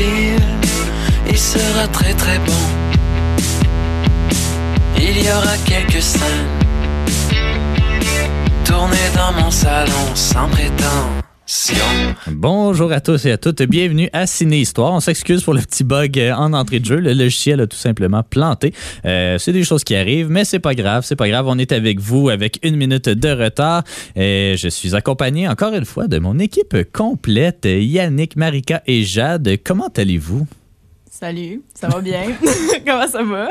Il sera très très bon. Il y aura quelques scènes tournées dans mon salon sans prétention. Bonjour à tous et à toutes. Bienvenue à Ciné Histoire. On s'excuse pour le petit bug euh, en entrée de jeu. Le logiciel a tout simplement planté. Euh, c'est des choses qui arrivent, mais c'est pas grave. C'est pas grave. On est avec vous avec une minute de retard. Et je suis accompagné encore une fois de mon équipe complète. Yannick, Marika et Jade. Comment allez-vous? Salut, ça va bien? Comment ça va?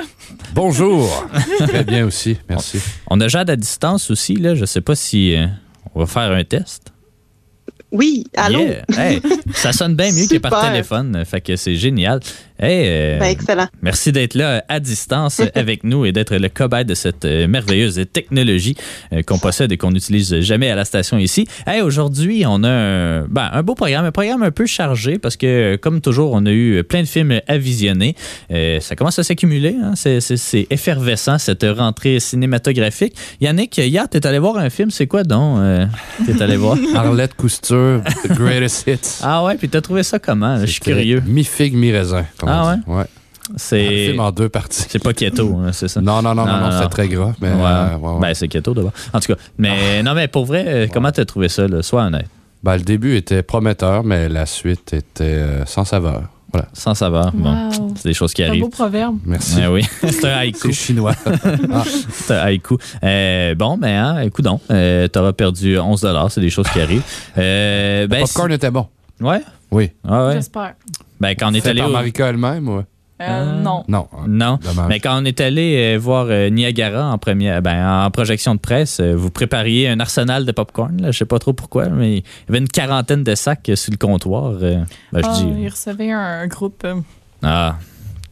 Bonjour. Très bien aussi, merci. On a Jade à distance aussi. Là. Je sais pas si euh, on va faire un test. Oui, allô? Yeah. Hey, ça sonne bien mieux que par téléphone. Fait que c'est génial. Hey, euh, Ben, excellent. Merci d'être là à distance avec nous et d'être le cobaye de cette euh, merveilleuse technologie euh, qu'on possède et qu'on n'utilise jamais à la station ici. Hey, aujourd'hui, on a un, ben, un beau programme, un programme un peu chargé parce que, euh, comme toujours, on a eu plein de films à visionner. Euh, ça commence à s'accumuler. Hein? C'est, effervescent, cette rentrée cinématographique. Yannick, hier, t'es allé voir un film. C'est quoi donc? euh, t'es allé voir? Arlette Couture, The Greatest Hits. Ah ouais, puis t'as trouvé ça comment? Je suis curieux. Mi-figue, mi-raisin. Ah ouais? Un C'est, film en deux parties. c'est pas keto, hein, c'est ça? Non, non, non, non, Non, non, non. c'était très gras. Mais, Ouais. euh, ouais, ouais. Ben, c'est keto d'abord. En tout cas, mais non, mais pour vrai, euh, comment t'as trouvé ça, là? Sois honnête. Ben, le début était prometteur, mais la suite était euh, sans saveur. Voilà. Sans saveur. Bon, Wow. c'est des choses qui C'est un arrivent. beau proverbe. Merci. Eh oui, c'est un haïku. C'est chinois. Ah, C'est un haïku. Euh, bon, ben, hein, écoute donc, euh, t'auras perdu 11 c'est des choses qui arrivent. Euh, le ben, popcorn était bon. Ouais? Oui. Ah ouais? J'espère. Ben, quand on est allé par au- Marika elle-même, ouais. Euh, Ah. non. Non. Non. Dommage. Mais quand on est allé euh, voir euh, Niagara en première, ben, en projection de presse, euh, vous prépariez un arsenal de popcorn. Là, je sais pas trop pourquoi, mais il y avait une quarantaine de sacs euh, sur le comptoir. euh, ben, je Ah, dis, il recevait un groupe. euh, ah,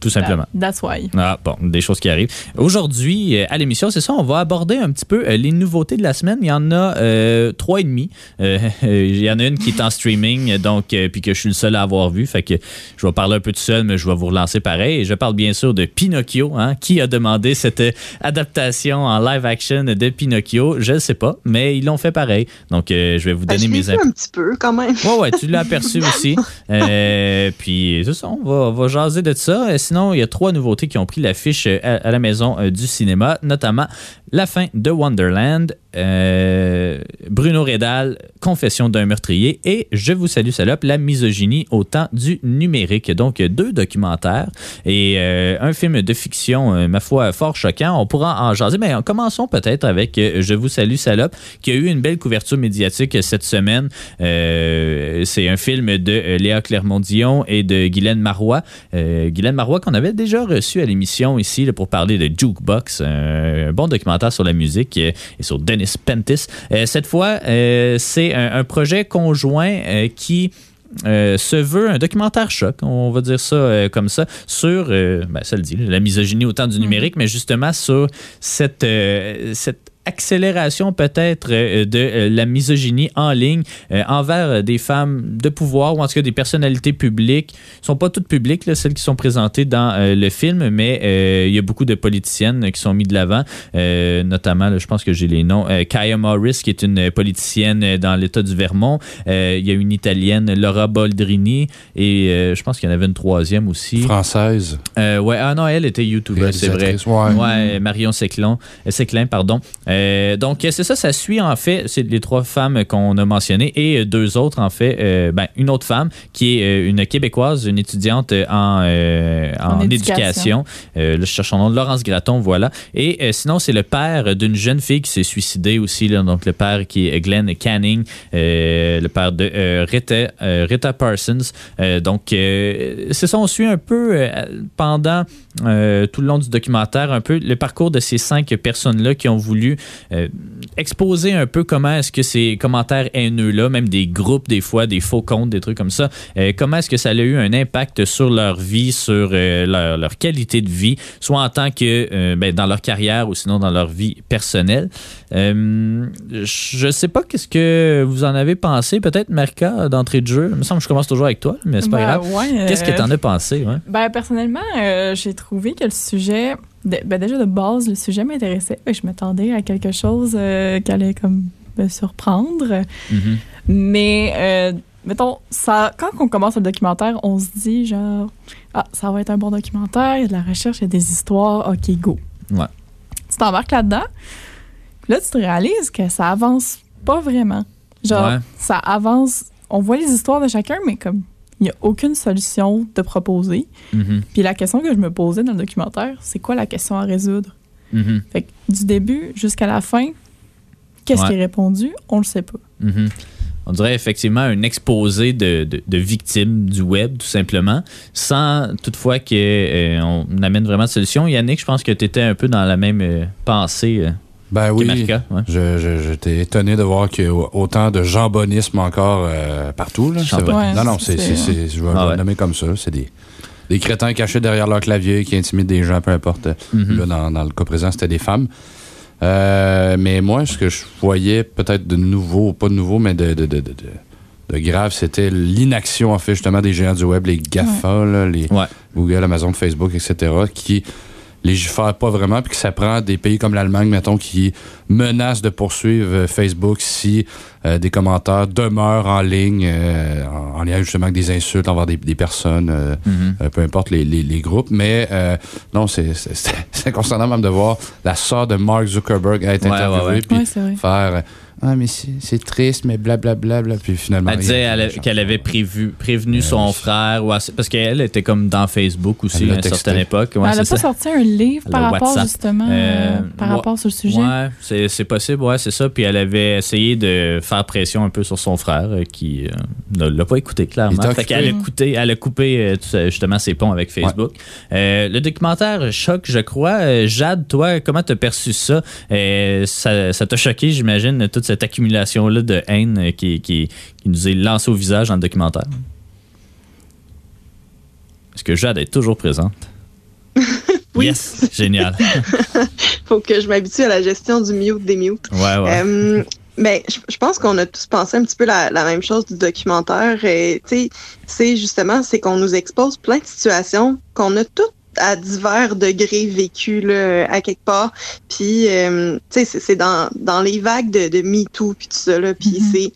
tout simplement. That's why. Ah, bon, des choses qui arrivent. Aujourd'hui, euh, à l'émission, c'est ça, on va aborder un petit peu euh, les nouveautés de la semaine. Il y en a euh, trois et demi. Euh, il y en a une qui est en streaming, donc, euh, puis que je suis le seul à avoir vu. Fait que je vais parler un peu tout seul, mais je vais vous relancer pareil. Et je parle bien sûr de Pinocchio. Hein, qui a demandé cette adaptation en live action de Pinocchio? Je ne sais pas, mais ils l'ont fait pareil. Donc, euh, je vais vous Ben, donner mes impressions. un petit peu quand même. Ouais, ouais, tu l'as aperçu aussi. Euh, puis, c'est ça, on va, on va jaser de ça. Sinon, il y a trois nouveautés qui ont pris l'affiche euh, à, à la maison euh, du cinéma, notamment la fin de Wonderland, euh, Bruno Redal, Confession d'un meurtrier et Je vous salue, salope, la misogynie au temps du numérique. Donc, deux documentaires et euh, un film de fiction, euh, ma foi, fort choquant. On pourra en jaser, mais commençons peut-être avec Je vous salue, salope, qui a eu une belle couverture médiatique cette semaine. C'est un film de Léa Clermont-Dion et de Guylaine Marois. Guylaine Marois qu'on avait déjà reçu à l'émission ici pour parler de Jukebox, un bon documentaire sur la musique euh, et sur Dennis Pentis. Euh, cette fois, euh, c'est un, un projet conjoint qui euh, se veut un documentaire choc, on va dire ça euh, comme ça, sur, euh, ben, ça le dit, la misogynie au temps du numérique, mais justement sur cette, cette accélération peut-être euh, de euh, la misogynie en ligne euh, envers des femmes de pouvoir ou en tout cas des personnalités publiques. Elles sont pas toutes publiques, là, celles qui sont présentées dans le film, mais il y a beaucoup de politiciennes qui sont mises de l'avant, notamment, là, je pense que j'ai les noms, Kaya Morris, qui est une politicienne dans l'État du Vermont. Il y a une Italienne, Laura Boldrini, et je pense qu'il y en avait une troisième aussi. Française. Euh, ouais, ah non, elle était YouTuber, c'est vrai. Ouais. Ouais, Marion Séclin pardon. Euh, donc, c'est ça, ça suit en fait, c'est les trois femmes qu'on a mentionnées et euh, deux autres en fait, euh, ben, une autre femme qui est euh, une Québécoise, une étudiante euh, en, euh, en, En éducation. éducation. Euh, là, je cherche son nom, Laurence Graton, voilà. Et euh, sinon, c'est le père d'une jeune fille qui s'est suicidée aussi, là, donc le père qui est Glenn Canning, euh, le père de euh, Rita, euh, Rita Parsons. Euh, donc, euh, c'est ça, on suit un peu euh, pendant euh, tout le long du documentaire, un peu le parcours de ces cinq personnes-là qui ont voulu euh, exposer un peu comment est-ce que ces commentaires haineux-là, même des groupes des fois, des faux comptes, des trucs comme ça, euh, comment est-ce que ça a eu un impact sur leur vie, sur leur, leur qualité de vie, soit en tant que ben, dans leur carrière ou sinon dans leur vie personnelle. Je sais pas qu'est-ce que vous en avez pensé, peut-être Marca d'entrée de jeu. Il me semble que je commence toujours avec toi, mais c'est pas Ben, grave. ouais, Qu'est-ce que tu en as pensé? Ouais? Ben, personnellement, j'ai trouvé que le sujet. de- ben, déjà, de base, le sujet m'intéressait. Je m'attendais à quelque chose euh, qui allait comme me surprendre. Mhm. Mais, euh, mettons, ça, quand on commence le documentaire, on se dit genre, ah, ça va être un bon documentaire, il y a de la recherche, il y a des histoires, ok, go. Ouais. Tu t'embarques là-dedans, là, tu te réalises que ça avance pas vraiment. Genre, Ouais. ça avance, on voit les histoires de chacun, mais comme, il n'y a aucune solution de proposer. Mhm. Puis la question que je me posais dans le documentaire, c'est quoi la question à résoudre? Mhm. Fait que du début jusqu'à la fin, qu'est-ce Ouais. qui est répondu? On le sait pas. Mhm. On dirait effectivement un exposé de, de- de victimes du web, tout simplement, sans toutefois qu'on amène vraiment de solution. Yannick, je pense que tu étais un peu dans la même euh, pensée euh, Ben oui. Ouais. Je- je- J'étais étonné de voir qu'il y a autant de jambonisme encore euh, partout. Là. C'est Jambon. vrai. Ouais, non, non, c'est, c'est- c'est- c'est- je vais Ah le ouais. nommer comme ça. C'est des, des crétins cachés derrière leur clavier qui intimident des gens, peu importe. Mhm. Là, dans, dans le cas présent, c'était des femmes. Euh, mais moi, ce que je voyais peut-être de nouveau, pas de nouveau, mais de, de, de, de, de- de grave, c'était l'inaction, en fait, justement, des géants du web, les GAFA, là, les Ouais. Google, Amazon, Facebook, etc., qui légifèrent pas vraiment, puis que ça prend des pays comme l'Allemagne, mettons, qui menacent de poursuivre euh, Facebook si euh, des commentaires demeurent en ligne, euh, en, en lien justement avec des insultes envers des, des personnes, euh, Mhm. peu importe les, les- les groupes. Mais euh, non, c'est concernant même de voir la sœur de Mark Zuckerberg être Ouais, ouais, interviewée, ouais. puis Ouais, faire euh, Ah, mais c'est triste, mais blablabla. Bla, puis finalement. Elle disait elle- qu'elle avait prévu, prévenu son frère, ou assez- parce qu'elle était comme dans Facebook aussi à une certaine époque. Ouais, elle n'a c'est pas ça. sorti un livre Le par rapport WhatsApp. justement Euh, par ouais. rapport sur le sujet? Ouais, c'est, c'est possible, ouais, c'est ça. Puis elle avait essayé de faire pression un peu sur son frère, euh, qui euh, ne l'a pas écouté, clairement. t'a Fait occupé. qu'elle a, coupé, elle a coupé euh, justement ses ponts avec Facebook. Euh, le documentaire choc, je crois. Euh, Jade, toi, comment t'as perçu ça? Euh, ça, ça t'a choqué, j'imagine, toute cette accumulation-là de haine qui, qui, qui nous est lancée au visage dans le documentaire? Est-ce que Jade est toujours présente? Oui. Yes, génial. Faut que je m'habitue à la gestion du mute des mutes. Ouais, ouais. Euh, ben, je, je pense qu'on a tous pensé un petit peu la, la même chose du documentaire. Et, c'est justement, c'est qu'on nous expose plein de situations qu'on a toutes à divers degrés vécues là, à quelque part. Puis, euh, tu sais, c'est- c'est dans, dans les vagues de, de MeToo puis tout ça. Là, puis Mhm. c'est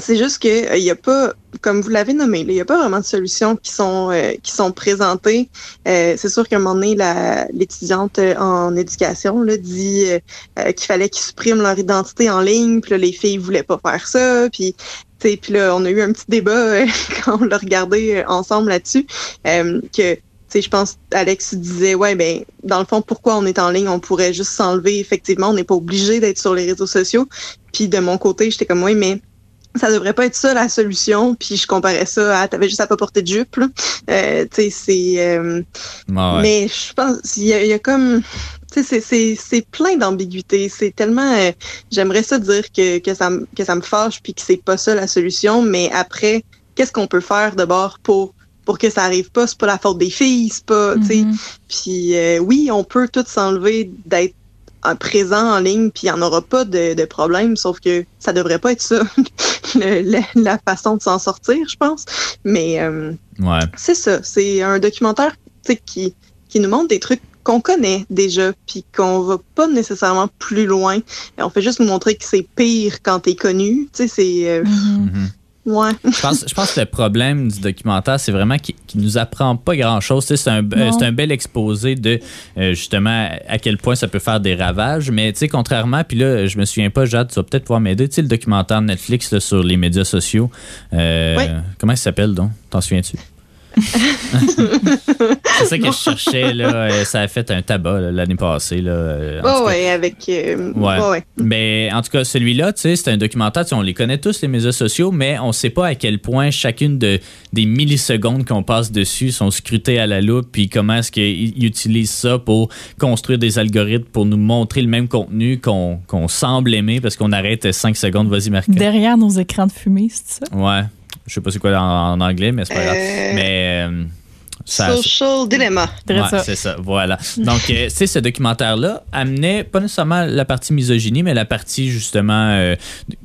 c'est juste que il y a pas, comme vous l'avez nommé, il n'y a pas vraiment de solutions qui sont euh, qui sont présentées. Euh, c'est sûr qu'à un moment donné, la- l'étudiante euh, en éducation là, dit euh, euh, qu'il fallait qu'ils suppriment leur identité en ligne, puis là, les filles voulaient pas faire ça, puis tu sais, puis là, on a eu un petit débat euh, quand on l'a regardé euh, ensemble là-dessus, euh, que je pense Alex disait ouais ben dans le fond pourquoi on est en ligne, on pourrait juste s'enlever effectivement, on n'est pas obligé d'être sur les réseaux sociaux. Puis de mon côté, j'étais comme oui mais ça devrait pas être ça la solution. Puis je comparais ça à t'avais juste à pas porter de jupe. Euh, tu sais c'est euh, ouais. mais je pense il y, a- il y a comme tu sais c'est plein d'ambiguïté, c'est tellement euh, j'aimerais ça dire que que ça me que ça me fâche puis que c'est pas ça la solution mais après qu'est-ce qu'on peut faire d'abord pour pour que ça arrive pas, c'est pas la faute des filles, c'est pas tu sais Mhm. puis euh, oui, on peut tout s'enlever d'être euh, présent en ligne, puis il n'y en aura pas de, de problème, sauf que ça devrait pas être ça, le- la, la façon de s'en sortir, je pense. Mais euh, Ouais. c'est ça, c'est un documentaire tu sais, qui, qui nous montre des trucs qu'on connaît déjà, puis qu'on va pas nécessairement plus loin. On fait juste nous montrer que c'est pire quand t'es connu. Tu sais, c'est... euh, Mhm. Mhm. Ouais. Je pense, je pense que le problème du documentaire, c'est vraiment qu'il qu'il nous apprend pas grand-chose. C'est un, euh, un bel exposé de euh, justement à quel point ça peut faire des ravages. Mais tu sais, contrairement, puis là, je me souviens pas, Jade, tu vas peut-être pouvoir m'aider. Tu sais, le documentaire Netflix là, sur les médias sociaux. euh, Oui. Comment il s'appelle donc? T'en souviens-tu? c'est ça que je cherchais. Là. Euh, ça a fait un tabac l'année passée. Là. Oh, cas. ouais, avec. euh, Ouais. Mais en tout cas, celui-là, tu sais, c'est un documentaire. tu sais, On les connaît tous, les médias sociaux, mais on sait pas à quel point chacune de, des millisecondes qu'on passe dessus sont scrutées à la loupe, puis comment est-ce qu'ils utilisent ça pour construire des algorithmes pour nous montrer le même contenu qu'on qu'on semble aimer parce qu'on arrête 5 secondes. Vas-y, Marc. Derrière nos écrans de fumée, c'est ça? Ouais. Je sais pas c'est quoi en, en anglais, mais c'est pas grave. Euh, Mais euh, ça, Social Dilemma. Ouais, c'est ça, voilà. Donc, euh, tu sais, ce documentaire-là amenait pas nécessairement la partie misogynie, mais la partie, justement, euh,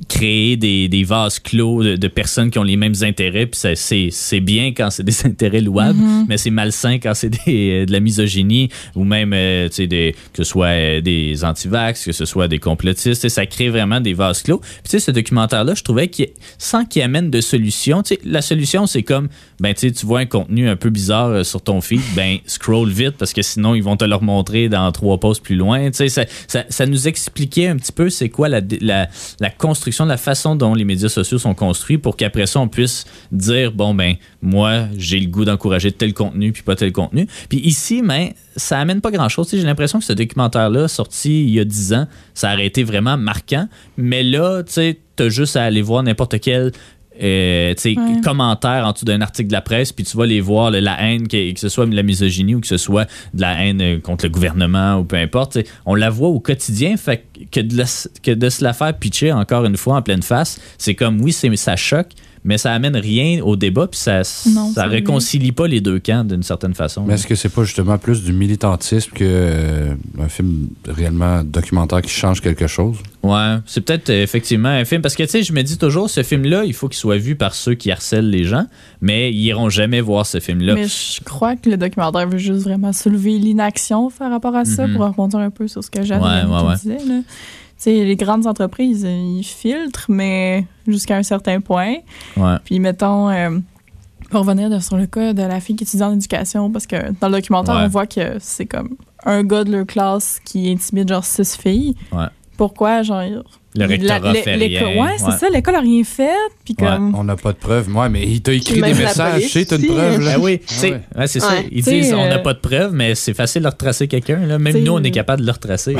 créer des, des vases clos de, de personnes qui ont les mêmes intérêts. Puis c'est, c'est bien quand c'est des intérêts louables, mais c'est malsain quand c'est des, euh, de la misogynie ou même, euh, tu sais, des, que ce soit euh, des antivax, que ce soit des complotistes. Tu sais, Ça crée vraiment des vases clos. Puis, tu sais, ce documentaire-là, je trouvais qu'il, sans qu'il amène de solution, tu sais, la solution, c'est comme, ben, tu sais, tu vois un contenu un peu bizarre euh, sur ton feed, ben, scroll vite parce que sinon, ils vont te le remontrer dans trois posts plus loin. Ça, ça, nous expliquait un petit peu c'est quoi la, la, la construction, la façon dont les médias sociaux sont construits pour qu'après ça, on puisse dire, bon, ben, moi, j'ai le goût d'encourager tel contenu puis pas tel contenu. Puis ici, ben, ça amène pas grand-chose. Tu sais, J'ai l'impression que ce documentaire-là, sorti il y a 10 ans, ça aurait été vraiment marquant. Mais là, tu sais, juste à aller voir n'importe quel euh, tu sais, Ouais. commentaire en dessous d'un article de la presse, puis tu vas les voir, la haine, que, que ce soit de la misogynie ou que ce soit de la haine euh, contre le gouvernement ou peu importe. On la voit au quotidien, fait que de, la- que de se la faire pitcher encore une fois en pleine face, c'est comme, oui, c'est- ça choque, mais ça amène rien au débat, puis ça, Non, ça réconcilie pas les deux camps d'une certaine façon. Mais est-ce que c'est pas justement plus du militantisme que euh, un film réellement documentaire qui change quelque chose? Ouais, c'est peut-être euh, effectivement un film parce que tu sais, je me dis toujours ce film-là, il faut qu'il soit vu par ceux qui harcèlent les gens, mais ils iront jamais voir ce film-là. Mais je crois que le documentaire veut juste vraiment soulever l'inaction par rapport à ça, Mhm. pour rebondir un peu sur ce que j'avais Ouais, ouais, ouais. disais. Les grandes entreprises, ils filtrent, mais jusqu'à un certain point. Ouais. Puis, mettons, euh, pour revenir de- sur le cas de la fille qui étudie en éducation, parce que dans le documentaire, Ouais. on voit que c'est comme un gars de leur classe qui intimide genre six filles. Ouais. Pourquoi, genre. Le rectorat fait rien. Ouais, c'est Ouais. ça, l'école a rien fait. Puis Ouais. comme. On n'a pas de preuves. Ouais, mais il t'a écrit des messages. police C'est une preuve, là. Ben oui, tu sais, Ouais. ouais, c'est ça. Ils T'sais, disent on n'a euh, pas de preuves, mais c'est facile de retracer quelqu'un. là. Même T'sais, nous, on est capable de le retracer.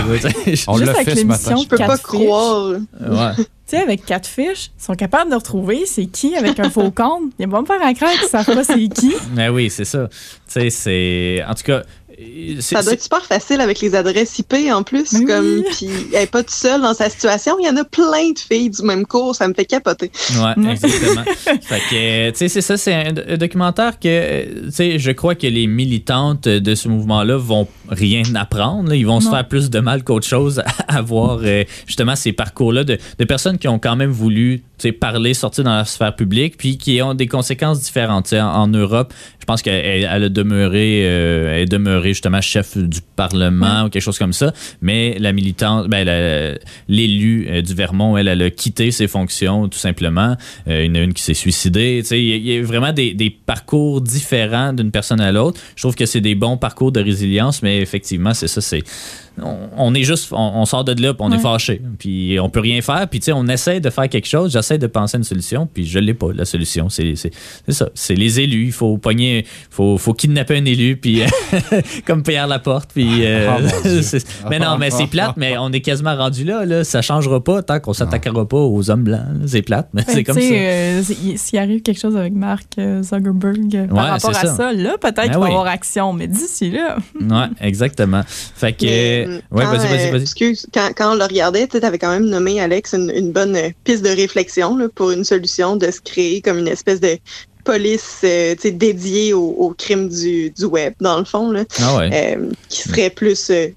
On l'a avec fait ce matin. Je peux pas croire. ouais. Tu sais, avec Catfish, ils sont capables de retrouver c'est qui avec un faux compte. Ils vont me faire un crack qu'ils savent pas c'est qui. Ben oui, c'est ça. Tu sais, c'est. En tout cas. Ça doit être super facile avec les adresses IP en plus. Mais oui. comme Puis elle est pas toute seule dans sa situation. Il y en a plein de filles du même cours. Ça me fait capoter. Ouais, exactement. fait que, tu sais, c'est ça, c'est un, un documentaire que, euh, tu sais, je crois que les militantes de ce mouvement-là vont rien apprendre. là. Ils vont se faire plus de mal qu'autre chose à, à voir euh, justement ces parcours-là de, de personnes qui ont quand même voulu, parler, sortir dans la sphère publique, puis qui ont des conséquences différentes. En, en Europe, je pense qu'elle elle a demeuré, euh, elle est demeurée justement chef du Parlement ou quelque chose comme ça, mais la militante, ben, l'élu euh, du Vermont, elle, elle a quitté ses fonctions tout simplement. Euh, il y en a une qui s'est suicidée. Tu sais, Il y, a- il y a vraiment des, des parcours différents d'une personne à l'autre. Je trouve que c'est des bons parcours de résilience, mais effectivement, c'est ça, c'est on, on est juste, on, on sort de là, puis on est fâché, puis on peut rien faire, puis tu sais, on essaie de faire quelque chose, j'essaie de penser à une solution, puis je l'ai pas, la solution. C'est c'est- c'est ça, c'est les élus, il faut pogner, faut, faut kidnapper un élu, puis comme Pierre Laporte, puis... euh, Oh, c'est- mais non, mais c'est plate, mais on est quasiment rendu là, là, ça changera pas tant qu'on s'attaquera pas aux hommes blancs, c'est plate, mais c'est Fait que, comme tu ça. sais, euh, c'est- S'il arrive quelque chose avec Mark euh, Zuckerberg euh, par Ouais, rapport c'est à ça. ça, là, peut-être Ben qu'il va oui. y avoir action. Mais d'ici là, Ouais, exactement. Fait que... Mais, euh, ouais, vas-y, vas-y, euh, vas-y. excuse, quand, quand on le regardait, tu avais quand même nommé, Alex, une, une bonne piste de réflexion là, pour une solution de se créer comme une espèce de police euh, dédiée au, au crime du, du web, dans le fond, là, Ah ouais. euh, qui serait plus... euh,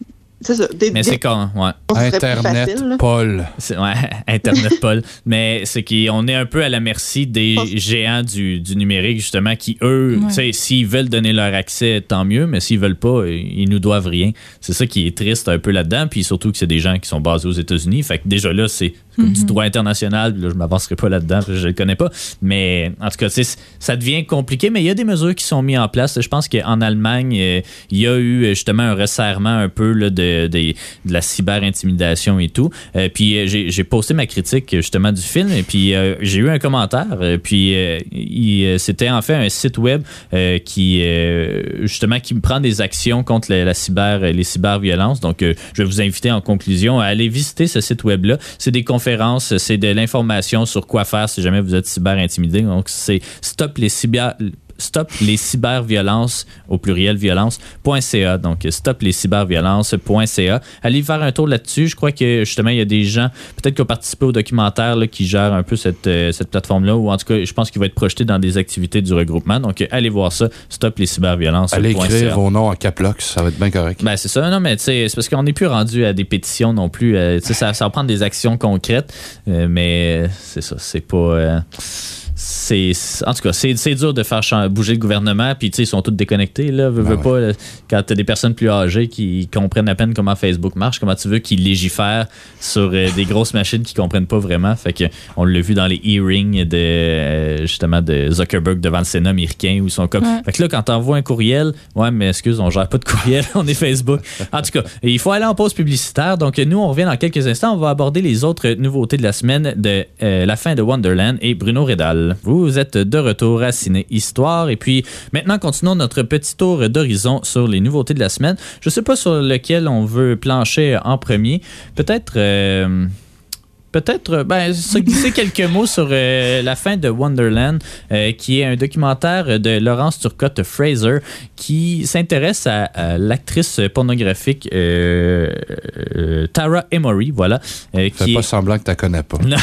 ça, des, Mais c'est quand, ouais. Internet, facile. Paul. Ouais, Internet, Paul. Mais c'est qu'on est un peu à la merci des géants du, du numérique, justement, qui, eux, Ouais. tu sais, s'ils veulent donner leur accès, tant mieux, mais s'ils veulent pas, ils nous doivent rien. C'est ça qui est triste un peu là-dedans, puis surtout que c'est des gens qui sont basés aux États-Unis. Fait que déjà là, c'est comme Mhm. du droit international. Puis là, je m'avancerai pas là-dedans, je le connais pas. Mais en tout cas, ça devient compliqué. Mais il y a des mesures qui sont mises en place. Je pense qu'en Allemagne, euh, il y a eu euh, justement un resserrement un peu là, de, de, de la cyber-intimidation et tout. Euh, puis j'ai posté ma critique justement du film. Et puis euh, j'ai eu un commentaire. puis euh, c'était en fait un site web qui justement qui prend des actions contre la, la cyber, les cyberviolences. Donc je vais vous inviter en conclusion à aller visiter ce site web là. C'est des conférences, c'est de l'information sur quoi faire si jamais vous êtes cyber intimidé. Donc c'est stop les cyber stop les cyberviolences au pluriel violence.ca donc stop les cyberviolences.ca allez faire un tour là-dessus je crois que justement il y a des gens peut-être qui ont participé au documentaire là, qui gèrent un peu cette, euh, cette plateforme là ou en tout cas je pense qu'il va être projeté dans des activités du regroupement donc allez voir ça stop les cyberviolences Allez écrire vos noms en caplox, ça va être bien correct. ben, c'est ça. Non, mais c'est parce qu'on n'est plus rendu à des pétitions non plus. Euh, ça, ça va prendre des actions concrètes. Euh, mais c'est ça. C'est pas. C'est en tout cas c'est c'est dur de faire bouger le gouvernement puis tu sais ils sont tous déconnectés là. Veux, Ben veux ouais. pas là, quand t'as des personnes plus âgées qui comprennent à peine comment Facebook marche comment tu veux qu'ils légifèrent sur euh, des grosses machines qui comprennent pas vraiment. Fait que on l'a vu dans les hearings de euh, justement de Zuckerberg devant le Sénat américain où ils sont comme Ouais. fait que là quand t'envoies un courriel ouais mais excuse on gère pas de courriel on est Facebook. En tout cas il faut aller en pause publicitaire. Donc nous on revient dans quelques instants. On va aborder les autres nouveautés de la semaine de euh, la fin de Wonderland et Bruno Redal vous êtes de retour à Ciné Histoire. Et puis maintenant continuons notre petit tour d'horizon sur les nouveautés de la semaine. Je sais pas sur lequel on veut plancher en premier. Peut-être euh, Peut-être, ben, se glisser quelques mots sur euh, la fin de Wonderland, euh, qui est un documentaire de Laurence Turcotte Fraser, qui s'intéresse à, à l'actrice pornographique euh, euh, Tara Emory, voilà. euh, Fais qui pas est- semblant que tu connais pas. non,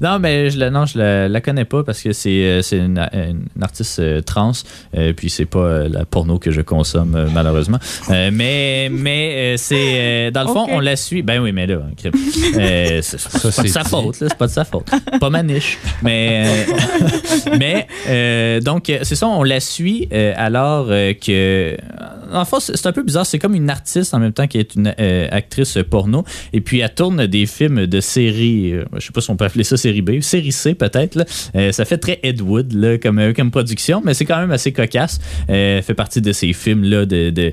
non, mais je la, non, je la, la connais pas parce que c'est euh, c'est une, une artiste euh, trans, euh, puis c'est pas euh, la porno que je consomme euh, malheureusement. Euh, mais mais euh, c'est euh, dans le fond on la suit. Ben oui, mais là. Euh, c'est pas, de c'est sa faute, là, c'est pas de sa faute. Pas ma niche. Mais euh, mais euh, donc euh, c'est ça, on la suit euh, alors euh, que en fait c'est un peu bizarre. C'est comme une artiste en même temps qui est une euh, actrice porno et puis elle tourne des films de série, euh, je sais pas si on peut appeler ça série B, série C peut-être. Euh, ça fait très Ed Wood là, comme, euh, comme production, mais c'est quand même assez cocasse. Elle fait partie de ces films-là, de, de,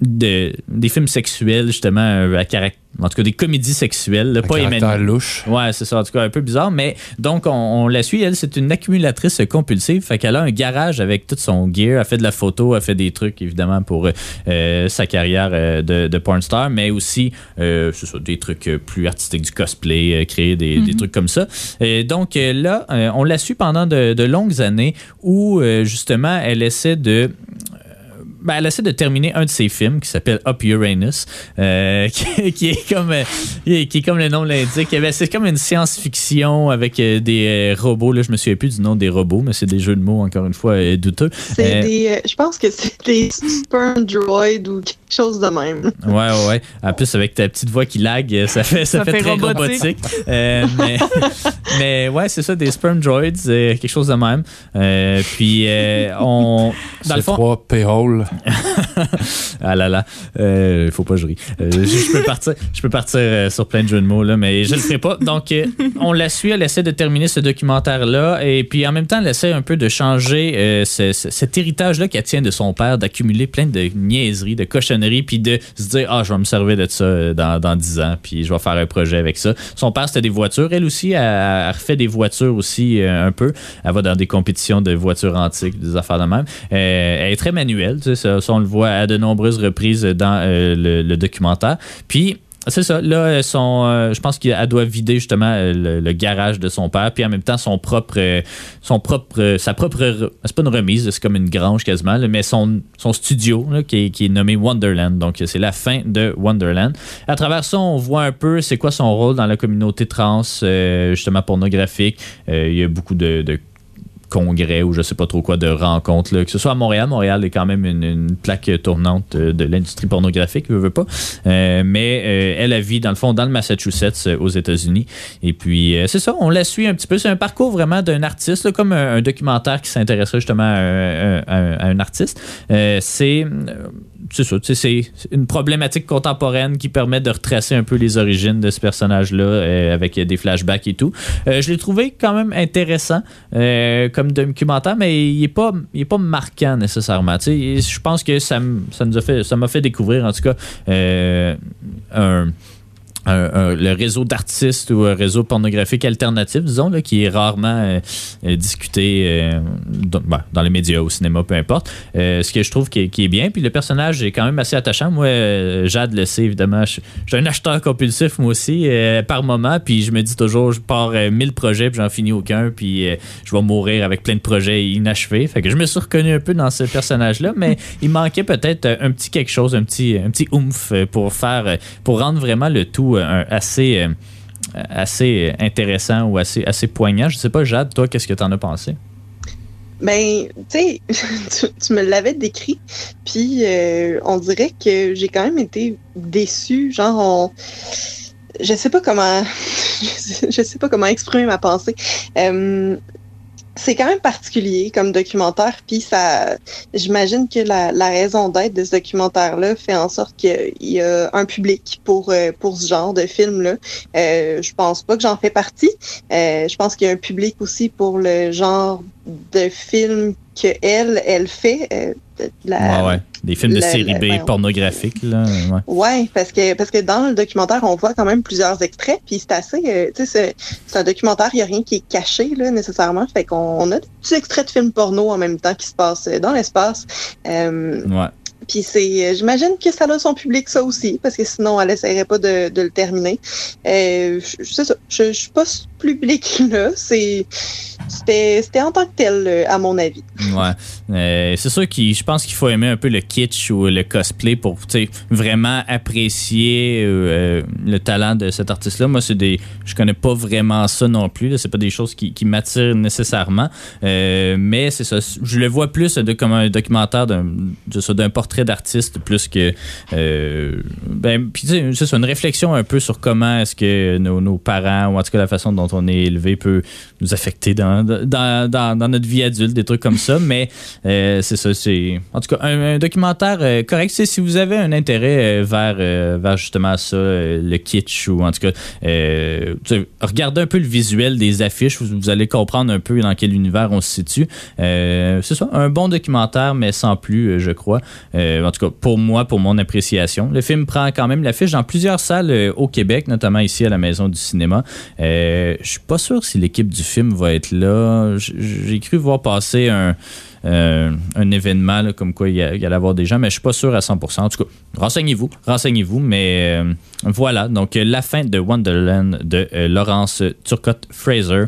de- des films sexuels justement à caractère. En tout cas, des comédies sexuelles, là, Un pas Emmanuel. louche. Ouais, c'est ça. En tout cas, un peu bizarre. Mais donc, on, on la suit. Elle, c'est une accumulatrice compulsive. Fait qu'elle a un garage avec tout son gear. Elle fait de la photo. Elle fait des trucs, évidemment, pour euh, sa carrière euh, de, de porn star. Mais aussi, euh, ça, des trucs euh, plus artistiques, du cosplay, euh, créer des, des trucs comme ça. Et donc, euh, là, euh, on l'a su pendant de, de longues années où, euh, justement, elle essaie de ben, elle essaie de terminer un de ses films qui s'appelle Up Uranus, euh, qui, qui est comme euh, qui est- comme le nom l'indique. Eh ben, C'est comme une science-fiction avec euh, des robots. Là, je me souviens plus du nom des robots, mais c'est des jeux de mots encore une fois douteux. C'est Euh, des. euh, je pense que c'est des sperm droids ou quelque chose de même. Ouais, ouais, ouais. En plus, avec ta petite voix qui lag, ça fait, ça Ça fait, fait très robotique. robotique. Euh, mais, mais ouais, c'est ça, des sperm droids, euh, quelque chose de même. Euh, puis, euh, on. Dans le C'est fond, trois payroll. Ah là là, il faut pas que je. Euh, je, peux partir, je peux partir euh, sur plein de jeux de mots, là, mais je le ferai pas. Donc, euh, on la suit, elle essaie de terminer ce documentaire-là, et puis en même temps, elle essaie un peu de changer euh, ce- ce- cet héritage-là qu'elle tient de son père, d'accumuler plein de niaiseries, de cochonneries, puis de se dire, ah, je vais me servir de ça euh, dans, dans 10 ans, puis je vais faire un projet avec ça. Son père, c'était des voitures. Elle aussi, elle, elle refait des voitures aussi euh, un peu. Elle va dans des compétitions de voitures antiques, des affaires de même. Euh, elle est très manuelle, ça, on le voit à de nombreuses reprises dans euh, le, documentaire. Puis, c'est ça. Là, euh, son, euh, je pense qu'elle doit vider justement le, garage de son père, puis en même temps son propre, son propre, sa propre, re- c'est pas une remise, c'est comme une grange quasiment, mais son, son studio qui, est, nommé Wonderland. Donc c'est la fin de Wonderland. À travers ça, on voit un peu c'est quoi son rôle dans la communauté trans, justement pornographique. Il y a beaucoup de congrès ou je sais pas trop quoi de rencontres là. que ce soit à Montréal Montréal est quand même une, plaque tournante euh, de l'industrie pornographique je veux pas. Euh, mais euh, elle a vit dans le fond dans le Massachusetts aux États-Unis. Et puis c'est ça on la suit un petit peu. C'est un parcours vraiment d'un artiste là, comme un, documentaire qui s'intéresserait justement à un, artiste. C'est c'est ça, c'est une problématique contemporaine qui permet de retracer un peu les origines de ce personnage-là euh, avec des flashbacks et tout. Euh, je l'ai trouvé quand même intéressant euh, comme documentaire, mais il est pas, pas marquant nécessairement. Je pense que ça, ça nous a fait, ça m'a fait découvrir en tout cas un le réseau d'artistes ou un réseau pornographique alternatif, disons, là, qui est rarement euh, discuté euh, dans, ben, dans les médias, au cinéma, peu importe. Euh, ce que je trouve qui est, qui est bien. Puis le personnage est quand même assez attachant. Moi, Jade le sait, évidemment. Je je suis un acheteur compulsif, moi aussi, par moment. Puis je me dis toujours, je pars euh, 1000 projets, puis j'en finis aucun. Puis je vais mourir avec plein de projets inachevés. Fait que je me suis reconnu un peu dans ce personnage-là. Mais il manquait peut-être un petit quelque chose, un petit, un petit oomph pour faire, pour rendre vraiment le tout un- assez, euh, assez intéressant ou assez, assez poignant. Je sais pas, Jade, toi, qu'est-ce que t'en as pensé? Ben, tu sais, tu, tu me l'avais décrit, puis euh, on dirait que j'ai quand même été déçue. Genre, on, je sais pas comment, je sais pas comment exprimer ma pensée. Euh, c'est quand même particulier comme documentaire, puis ça, j'imagine que la, raison d'être de ce documentaire-là fait en sorte qu'il y a un public pour euh, pour ce genre de film-là. Euh, je pense pas que j'en fais partie. Euh, je pense qu'il y a un public aussi pour le genre de film que elle, elle fait. euh, la- ouais, ouais. Des films de la- série B pornographiques, là. Ouais. Ouais, parce que parce que dans le documentaire, on voit quand même plusieurs extraits, puis c'est assez, euh, tu sais, c'est- c'est un documentaire, il y a rien qui est caché là nécessairement, fait qu'on on a des petits extraits de films porno en même temps qui se passent euh, dans l'espace. Euh, Ouais. puis c'est, euh, j'imagine que ça a son public ça aussi, parce que sinon elle essaierait pas de, de le terminer. Euh, je- c'est ça, je, je suis pas ce public-là, c'est, c'était, en tant que tel euh, à mon avis. Ouais. Euh, c'est sûr que je pense qu'il faut aimer un peu le kitsch ou le cosplay pour vraiment apprécier euh, le talent de cet artiste-là. Moi, c'est des. Je connais pas vraiment ça non plus. C'est pas des choses qui, m'attirent nécessairement. Mais c'est ça. Je le vois plus comme un documentaire d'un portrait d'artiste plus que. ben, c'est une réflexion un peu sur comment est-ce que nos, nos parents, ou en tout cas la façon dont on est élevé, peut nous affecter dans, dans, dans, notre vie adulte, des trucs comme ça. Mais euh, c'est ça, c'est. En tout cas, un, documentaire euh, correct. Si vous avez un intérêt euh, vers, justement ça, le kitsch, ou en tout cas, regardez un peu le visuel des affiches, vous, vous allez comprendre un peu dans quel univers on se situe. C'est ça, un bon documentaire, mais sans plus, je crois. En tout cas, pour moi, pour mon appréciation. Le film prend quand même l'affiche dans plusieurs salles au Québec, notamment ici à la Maison du cinéma. Je suis pas sûr si l'équipe du film va être là. J'ai cru voir passer un, euh, un événement comme quoi il y, y allait avoir des gens, mais je suis pas sûr à 100%. En tout cas, renseignez-vous, renseignez-vous. Mais euh, voilà, donc euh, la fin de Wonderland de Laurence Turcotte-Fraser.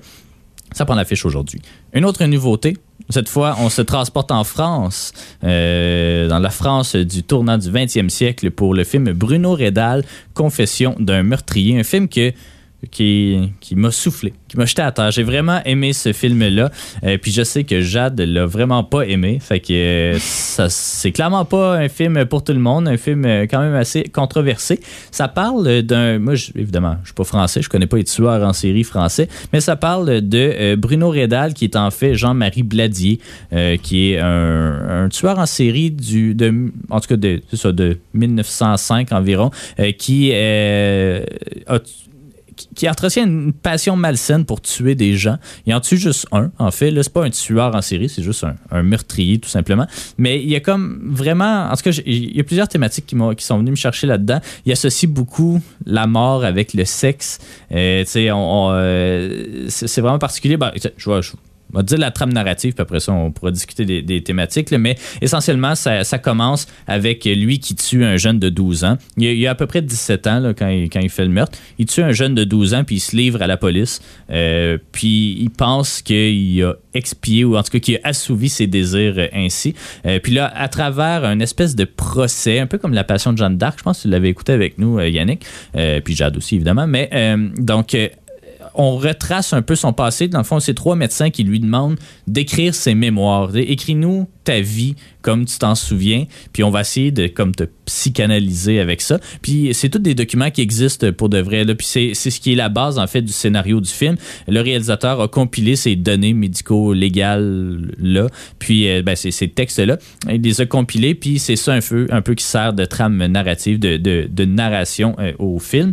Ça prend l'affiche aujourd'hui. Une autre nouveauté, cette fois, on se transporte en France, dans la France du tournant du 20e siècle pour le film Bruno Rédal, Confession d'un meurtrier. Un film que qui, qui m'a soufflé, qui m'a jeté à terre. J'ai vraiment aimé ce film-là. Euh, puis je sais que Jade l'a vraiment pas aimé. Fait que euh, ça, c'est clairement pas un film pour tout le monde, un film euh, quand même assez controversé. Ça parle d'un. Moi, je- évidemment, je suis pas français, je connais pas les tueurs en série français, mais ça parle de Bruno Rédal, qui est en fait Jean-Marie Bladier, qui est un, tueur en série du. De, en tout cas, de, ça, de 1905 environ, qui a qui entretient une passion malsaine pour tuer des gens. Il en tue juste un, en fait. Là, c'est pas un tueur en série, c'est juste un, meurtrier, tout simplement. Mais il y a comme vraiment... En tout cas, il y a plusieurs thématiques qui, sont venues me chercher là-dedans. Il associe beaucoup la mort avec le sexe. Euh, tu sais, on, euh, c'est vraiment particulier. Ben, je vois... on va dire la trame narrative, puis après ça, on pourra discuter des, thématiques. mais essentiellement, ça, commence avec lui qui tue un jeune de 12 ans. Il a, à peu près 17 ans quand, il, fait le meurtre. Il tue un jeune de 12 ans, puis il se livre à la police. Euh, puis il pense qu'il a expié, ou en tout cas qu'il a assouvi ses désirs euh, ainsi. Euh, puis là, à travers un espèce de procès, un peu comme La Passion de Jeanne d'Arc, je pense que tu l'avais écouté avec nous, Yannick, puis Jade aussi, évidemment. Mais donc... on retrace un peu son passé. Dans le fond, c'est trois médecins qui lui demandent d'écrire ses mémoires. Écris-nous ta vie comme tu t'en souviens, puis on va essayer de comme te psychanalyser avec ça. Puis c'est tous des documents qui existent pour de vrai. Là. Puis c'est, ce qui est la base en fait du scénario du film. Le réalisateur a compilé ces données médicaux légales là, puis euh, ben, ces, ces textes-là, il les a compilés, puis c'est ça un peu, un peu qui sert de trame narrative, de narration euh, au film.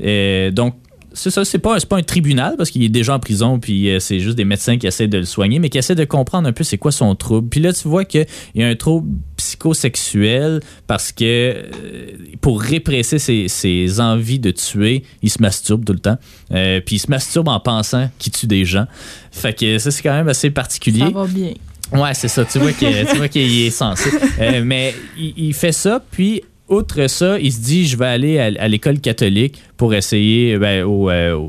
Euh, donc c'est ça, c'est pas, pas un tribunal parce qu'il est déjà en prison, puis euh, c'est juste des médecins qui essaient de le soigner, mais qui essaient de comprendre un peu c'est quoi son trouble. Puis là, tu vois qu'il y a un trouble psychosexuel parce que euh, pour répresser ses, envies de tuer, il se masturbe tout le temps. Euh, puis il se masturbe en pensant qu'il tue des gens. Fait que ça, c'est quand même assez particulier. Ça va bien. Ouais, c'est ça. Tu vois qu'il est censé. mais il, il, fait ça, puis outre ça, il se dit je vais aller à, l'école catholique pour essayer ben, au, euh,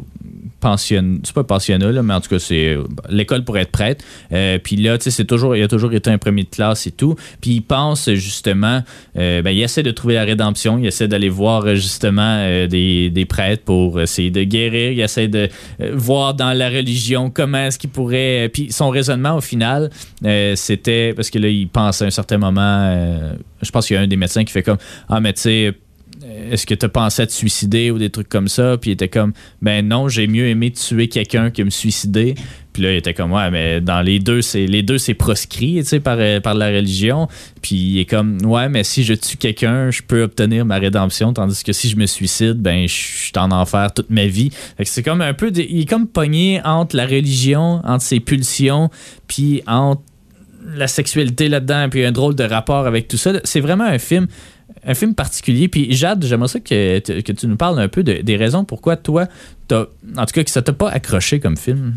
pension, c'est pas pensionnat, mais en tout cas, c'est euh, l'école pour être prêtre. Euh, puis là, tu sais, c'est toujours, il a toujours été un premier de classe et tout. Puis il pense justement, ben, il essaie de trouver la rédemption, il essaie d'aller voir justement des, des, prêtres pour essayer de guérir, il essaie de voir dans la religion comment est-ce qu'il pourrait. Puis son raisonnement au final, c'était parce que là, il pense à un certain moment, je pense qu'il y a un des médecins qui fait comme Ah, mais tu sais, est-ce que tu pensé à te suicider ou des trucs comme ça? Puis il était comme, ben non, j'ai mieux aimé tuer quelqu'un que me suicider. Puis là, il était comme, ouais, mais dans les deux, c'est les deux, c'est proscrit, euh, par la religion. Puis il est comme, ouais, mais si je tue quelqu'un, je peux obtenir ma rédemption, tandis que si je me suicide, ben je suis en enfer toute ma vie. c'est comme un peu, il est comme pogné entre la religion, entre ses pulsions, puis entre la sexualité là-dedans, puis un drôle de rapport avec tout ça. C'est vraiment un film un film particulier. Puis Jade, j'aimerais ça que, que, tu nous parles un peu des raisons pourquoi toi, en tout cas, que ça t'a pas accroché comme film.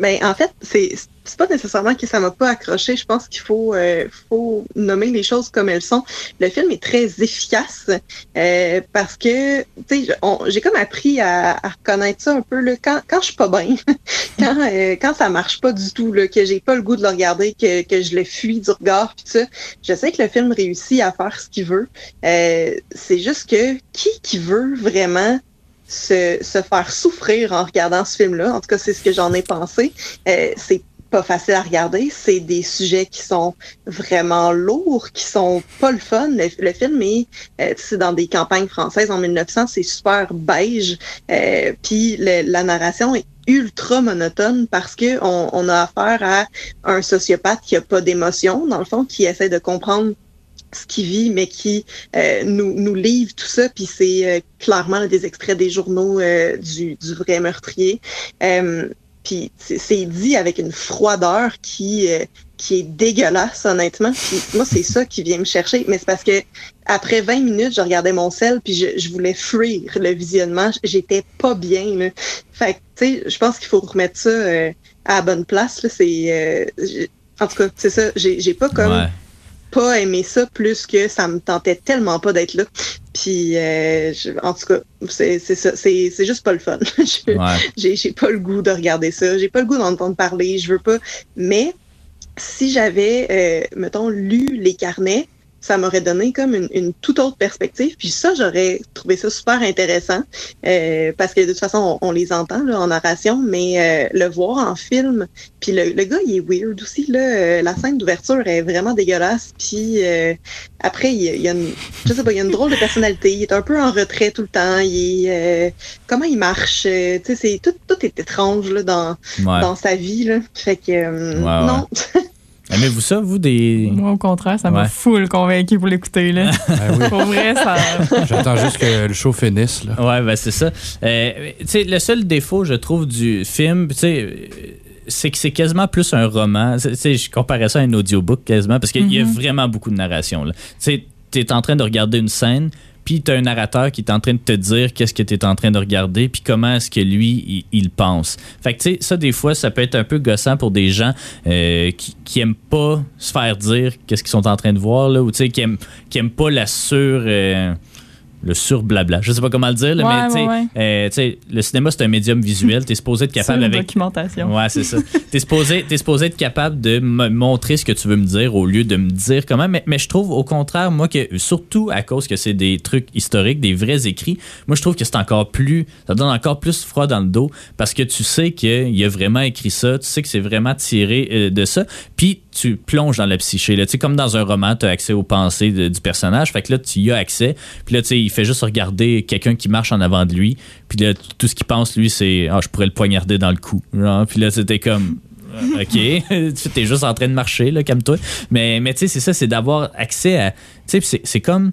Ben, en fait, c'est c'est pas nécessairement que ça m'a pas accroché. Je pense qu'il faut, euh, faut nommer les choses comme elles sont. Le film est très efficace euh, parce que, tu sais, j'ai comme appris à, à, reconnaître ça un peu. Là, quand, quand je suis pas bien, quand, euh, quand ça marche pas du tout, là, que j'ai pas le goût de le regarder, que, que je le fuis du regard, puis ça, je sais que le film réussit à faire ce qu'il veut. Euh, c'est juste que qui qui veut vraiment se, se, faire souffrir en regardant ce film-là. En tout cas, c'est ce que j'en ai pensé. Euh, c'est pas facile à regarder. C'est des sujets qui sont vraiment lourds, qui sont pas le fun. Le, film est, euh, c'est dans des campagnes françaises en 1900, c'est super beige. Euh, Puis la narration est ultra monotone parce que on, on, a affaire à un sociopathe qui a pas d'émotion, dans le fond, qui essaie de comprendre ce qu'il vit, mais qui euh, nous, nous livre tout ça. Puis c'est euh, clairement des extraits des journaux euh, du, vrai meurtrier. Puis c'est dit avec une froideur qui qui est dégueulasse honnêtement. Puis moi c'est ça qui vient me chercher, mais c'est parce que après 20 minutes, je regardais mon sel puis je, je voulais fuir le visionnement, j'étais pas bien là. Fait que tu sais, je pense qu'il faut remettre ça à la bonne place c'est en tout cas, c'est ça, j'ai pas comme pas aimé ça plus que ça me tentait tellement pas d'être là. Puis, euh, en tout cas, c'est ça. C'est juste pas le fun. J'ai pas le goût de regarder ça. J'ai pas le goût d'entendre parler. Je veux pas. Mais si j'avais, euh, mettons, lu les carnets, ça m'aurait donné comme une, une, toute autre perspective. Puis ça, j'aurais trouvé ça super intéressant euh, parce que de toute façon, on, les entend là, en narration, mais euh, le voir en film, puis le, le, gars, il est weird aussi. Là, euh, la scène d'ouverture est vraiment dégueulasse. Puis après, il, y a une, je sais pas, il y a une drôle de personnalité. Il est un peu en retrait tout le temps. Il est, comment il marche, tu sais, c'est tout, tout est étrange là, dans dans sa vie. Là. Fait que non. Aimez-vous ça, vous, des. Moi, au contraire, ça m'a full convaincu pour l'écouter, là. Ben Pour vrai, ça. J'attends juste que le show finisse, là. Ouais, ben c'est ça. Euh, tu sais, le seul défaut, je trouve, du film, tu sais c'est que c'est quasiment plus un roman. sais, je comparais ça à un audiobook quasiment parce qu'il y a mm-hmm. vraiment beaucoup de narration. Tu es en train de regarder une scène, puis tu as un narrateur qui est en train de te dire qu'est-ce que tu es en train de regarder, puis comment est-ce que lui, il, pense. Fait que, tu sais, ça, des fois, ça peut être un peu gossant pour des gens euh, qui, qui aiment pas se faire dire qu'est-ce qu'ils sont en train de voir, là, ou tu sais, qui aiment, qui aiment pas la sur... Euh, le surblabla. Je sais pas comment le dire, là, Ouais, mais tu ouais, ouais. euh, tu le cinéma, c'est un médium visuel. Tu es supposé être capable avec. documentation. Ouais, c'est ça. T'es supposé, t'es supposé être capable de me montrer ce que tu veux me dire au lieu de me dire comment. Mais, mais je trouve, au contraire, moi, que surtout à cause que c'est des trucs historiques, des vrais écrits, moi, je trouve que c'est encore plus. Ça donne encore plus froid dans le dos parce que tu sais qu'il a vraiment écrit ça, tu sais que c'est vraiment tiré euh, de ça. Puis tu plonges dans la psyché. Là. Tu comme dans un roman, tu as accès aux pensées de- du personnage. Fait que là, tu y as accès. Puis là, tu sais, il fait juste regarder quelqu'un qui marche en avant de lui. Puis là, tout ce qu'il pense, lui, c'est Ah, je pourrais le poignarder dans le cou. Puis là, c'était comme. OK, tu es juste en train de marcher, là, calme-toi. Mais, mais tu sais, c'est ça, c'est d'avoir accès à. Tu sais, c'est comme.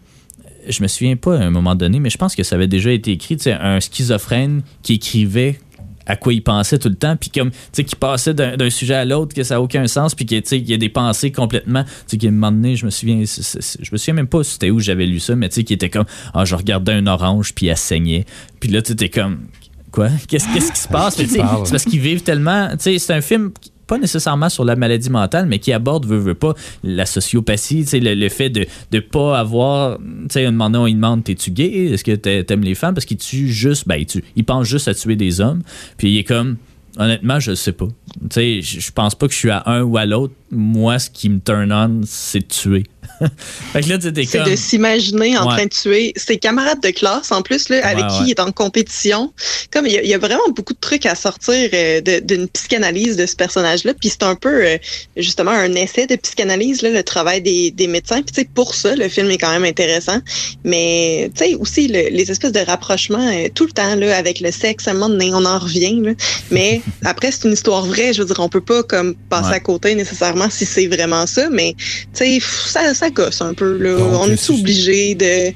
Je me souviens pas à un moment donné, mais je pense que ça avait déjà été écrit. Tu sais, un schizophrène qui écrivait à quoi il pensait tout le temps, puis comme, tu sais, qui passait d'un sujet à l'autre, que ça n'a aucun sens, puis qu'il qu'il y a des pensées complètement, tu sais, qu'à un moment donné, je me souviens, je me souviens même pas c'était où j'avais lu ça, mais tu sais, qui était comme, ah, je regardais un orange, puis elle saignait, puis là, tu étais comme, quoi? Qu'est-ce qu'est-ce qui se passe? C'est parce qu'ils vivent tellement, tu sais, c'est un film pas nécessairement sur la maladie mentale, mais qui aborde, veut, veut pas, la sociopathie, le, le fait de ne pas avoir, tu sais, on demande, t'es-tu gay? Est-ce que t'a- t'aimes les femmes? Parce qu'il tue juste, ben, il, tue, il pense juste à tuer des hommes. Puis il est comme, honnêtement, je sais pas. Tu sais, je pense pas que je suis à un ou à l'autre. Moi, ce qui me turn on, c'est tuer. fait que là, C'est de s'imaginer en Ouais. train de tuer ses camarades de classe, en plus, là, avec qui il est en compétition. Comme il y, a- il y a vraiment beaucoup de trucs à sortir euh, d'une psychanalyse de ce personnage-là. Puis c'est un peu, euh, justement, un essai de psychanalyse, là, le travail des, des médecins. Puis tu sais, pour ça, le film est quand même intéressant. Mais tu sais, aussi, le- les espèces de rapprochements euh, tout le temps, là, avec le sexe, à un moment donné, on en revient. Là. Mais après, c'est une histoire vraie. Je veux dire, on peut pas comme passer Ouais. à côté nécessairement si c'est vraiment ça. Mais tu sais, ça, ça gosse un peu. Là. Donc, on est obligé de.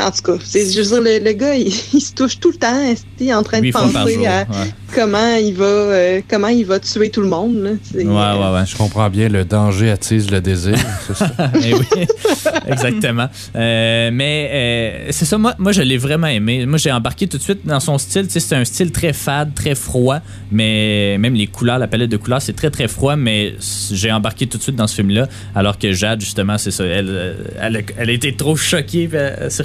En tout cas, c'est, je veux dire, le, le gars, il, il se touche tout le temps, est en train de penser jour. à Ouais. comment il va, euh, comment il va tuer tout le monde. Là. Ouais, ouais, ouais. Je comprends bien, le danger attise le désir. c'est ça? Eh oui, exactement. Euh, mais euh, c'est ça, moi, moi je l'ai vraiment aimé. Moi, j'ai embarqué tout de suite dans son style. Tu sais, c'est un style très fade, très froid, mais même les couleurs, la palette de couleurs, c'est très, très froid, mais j'ai embarqué tout de suite dans ce film-là, alors que Jade, justement, c'est ça. Elle, elle, a- elle a été trop choquée,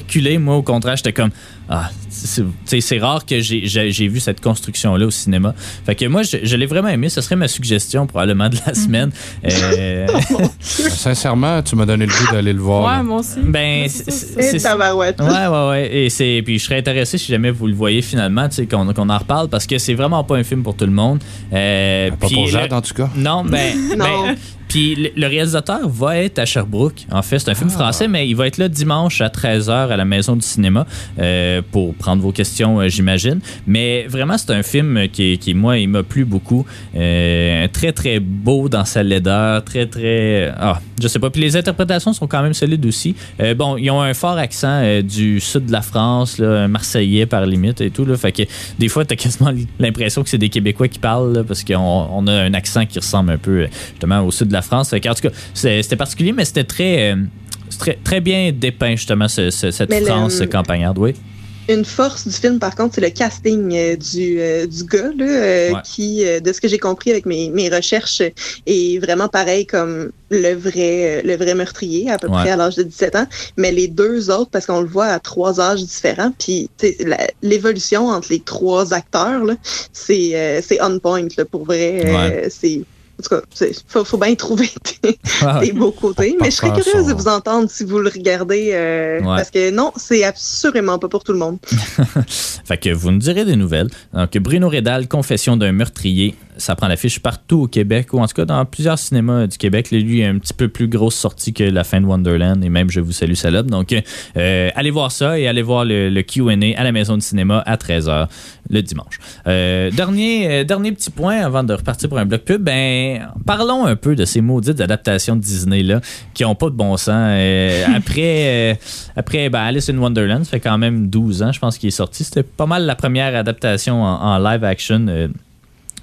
puis Moi, au contraire, j'étais comme, ah, c'est rare que j'ai- vu cette construction-là au cinéma. Fait que moi, je, je l'ai vraiment aimé. Ce serait ma suggestion, probablement, de la semaine. Euh, Sincèrement, tu m'as donné le goût d'aller le voir. Ouais, là. moi aussi. ben, C'est tabarouette. Ouais, ouais, ouais. Et c'est, puis je serais intéressé si jamais vous le voyez finalement, tu sais, qu'on, en reparle parce que c'est vraiment pas un film pour tout le monde. Euh, Pas pour le- Jade, en tout cas. Non, ben, Non. ben, puis le, réalisateur va être à Sherbrooke. En fait, c'est un film Ah. français, mais il va être là dimanche à 13h à la Maison du cinéma euh, pour prendre vos questions, euh, j'imagine. Mais vraiment, c'est un film qui, qui moi, il m'a plu beaucoup. Euh, très, très beau dans sa laideur. Très, très... Ah, je sais pas. Puis les interprétations sont quand même solides aussi. Bon, ils ont un fort accent du sud de la France, là, Marseillais par limite et tout. Là, fait que des fois, t'as quasiment l'impression que c'est des Québécois qui parlent là, parce qu'on on a un accent qui ressemble un peu justement au sud de la France. En tout cas, c'est- c'était particulier, mais c'était très, euh, très, très bien dépeint justement ce- ce- cette Mais le- France campagnarde. Oui. Une force du film, par contre, c'est le casting euh, du, euh, du gars, là, euh, Ouais. qui, de ce que j'ai compris avec mes, mes recherches, est vraiment pareil comme le vrai, le vrai meurtrier, à peu Ouais. près à l'âge de 17 ans. Mais les deux autres, parce qu'on le voit à trois âges différents, puis l'évolution entre les trois acteurs, c'est on point, là, pour vrai. c'est en tout cas, c'est- faut, faut bien trouver Ah des beaux côtés. Mais je serais curieuse de vous entendre si vous le regardez, euh, Ouais. parce que non, c'est absolument pas pour tout le monde. Fait que vous nous direz des nouvelles. Donc, Bruno Rédal, Confession d'un meurtrier. Ça prend l'affiche partout au Québec, ou en tout cas dans plusieurs cinémas du Québec. Lui, il a un petit peu plus grosse sortie que La fin de Wonderland, et même Je vous salue, salope. Donc, euh, allez voir ça et allez voir le, le QA à la Maison du cinéma à 13h le dimanche. Euh, dernier, euh, dernier petit point avant de repartir pour un bloc pub. Ben, parlons un peu de ces maudites adaptations de Disney-là qui ont pas de bon sens. Après, après ben, Alice in Wonderland, ça fait quand même 12 ans, je pense, qu'il est sorti. C'était pas mal la première adaptation en, en live action. euh,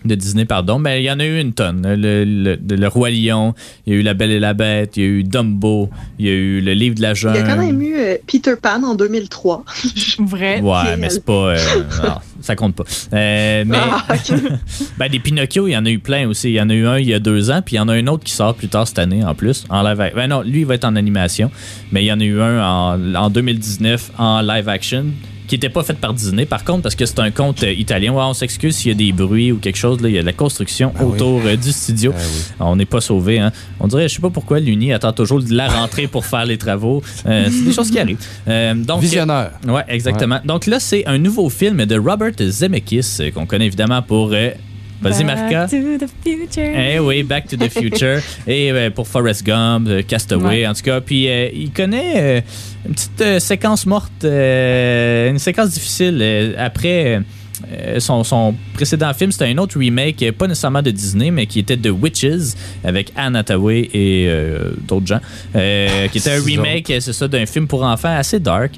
de Disney, pardon. Ben, il y en a eu une tonne. Le, le, le Roi Lion, il y a eu La Belle et la Bête, il y a eu Dumbo, il y a eu Le Livre de la Jungle. Il y a quand même eu euh, Peter Pan en 2003. Vrai. Ouais, mais c'est pas. euh, non, ça compte pas. Euh, mais. Ah, ok. ben, des Pinocchio, il y en a eu plein aussi. Il y en a eu un il y a deux ans, puis il y en a un autre qui sort plus tard cette année en plus, en live action. Ben non, lui, il va être en animation, mais il y en a eu un en, en 2019 en live action qui n'était pas fait par Disney, par contre, parce que c'est un conte euh, italien. Ouais, on s'excuse s'il y a des bruits ou quelque chose. Là, il y a de la construction Ah autour euh, du studio. Ah oui. On n'est pas sauvé. Hein. On dirait, je sais pas pourquoi l'Uni attend toujours de la rentrée pour faire les travaux. Euh, c'est des choses qui arrivent. Euh, donc, Visionnaire. Ouais, exactement. Donc là, c'est un nouveau film de Robert Zemeckis qu'on connaît évidemment pour. Vas-y, Marca. Back to the future. Eh oui, Back to the Future. Et euh, pour Forrest Gump, euh, Castaway, Ouais. en tout cas. Puis euh, il connaît une petite séquence morte, une séquence difficile après. Euh, son, son précédent film, c'était un autre remake, euh, pas nécessairement de Disney, mais qui était The Witches, avec Anne Hathaway et euh, d'autres gens, euh, qui était un remake, c'est ça, d'un film pour enfants assez dark.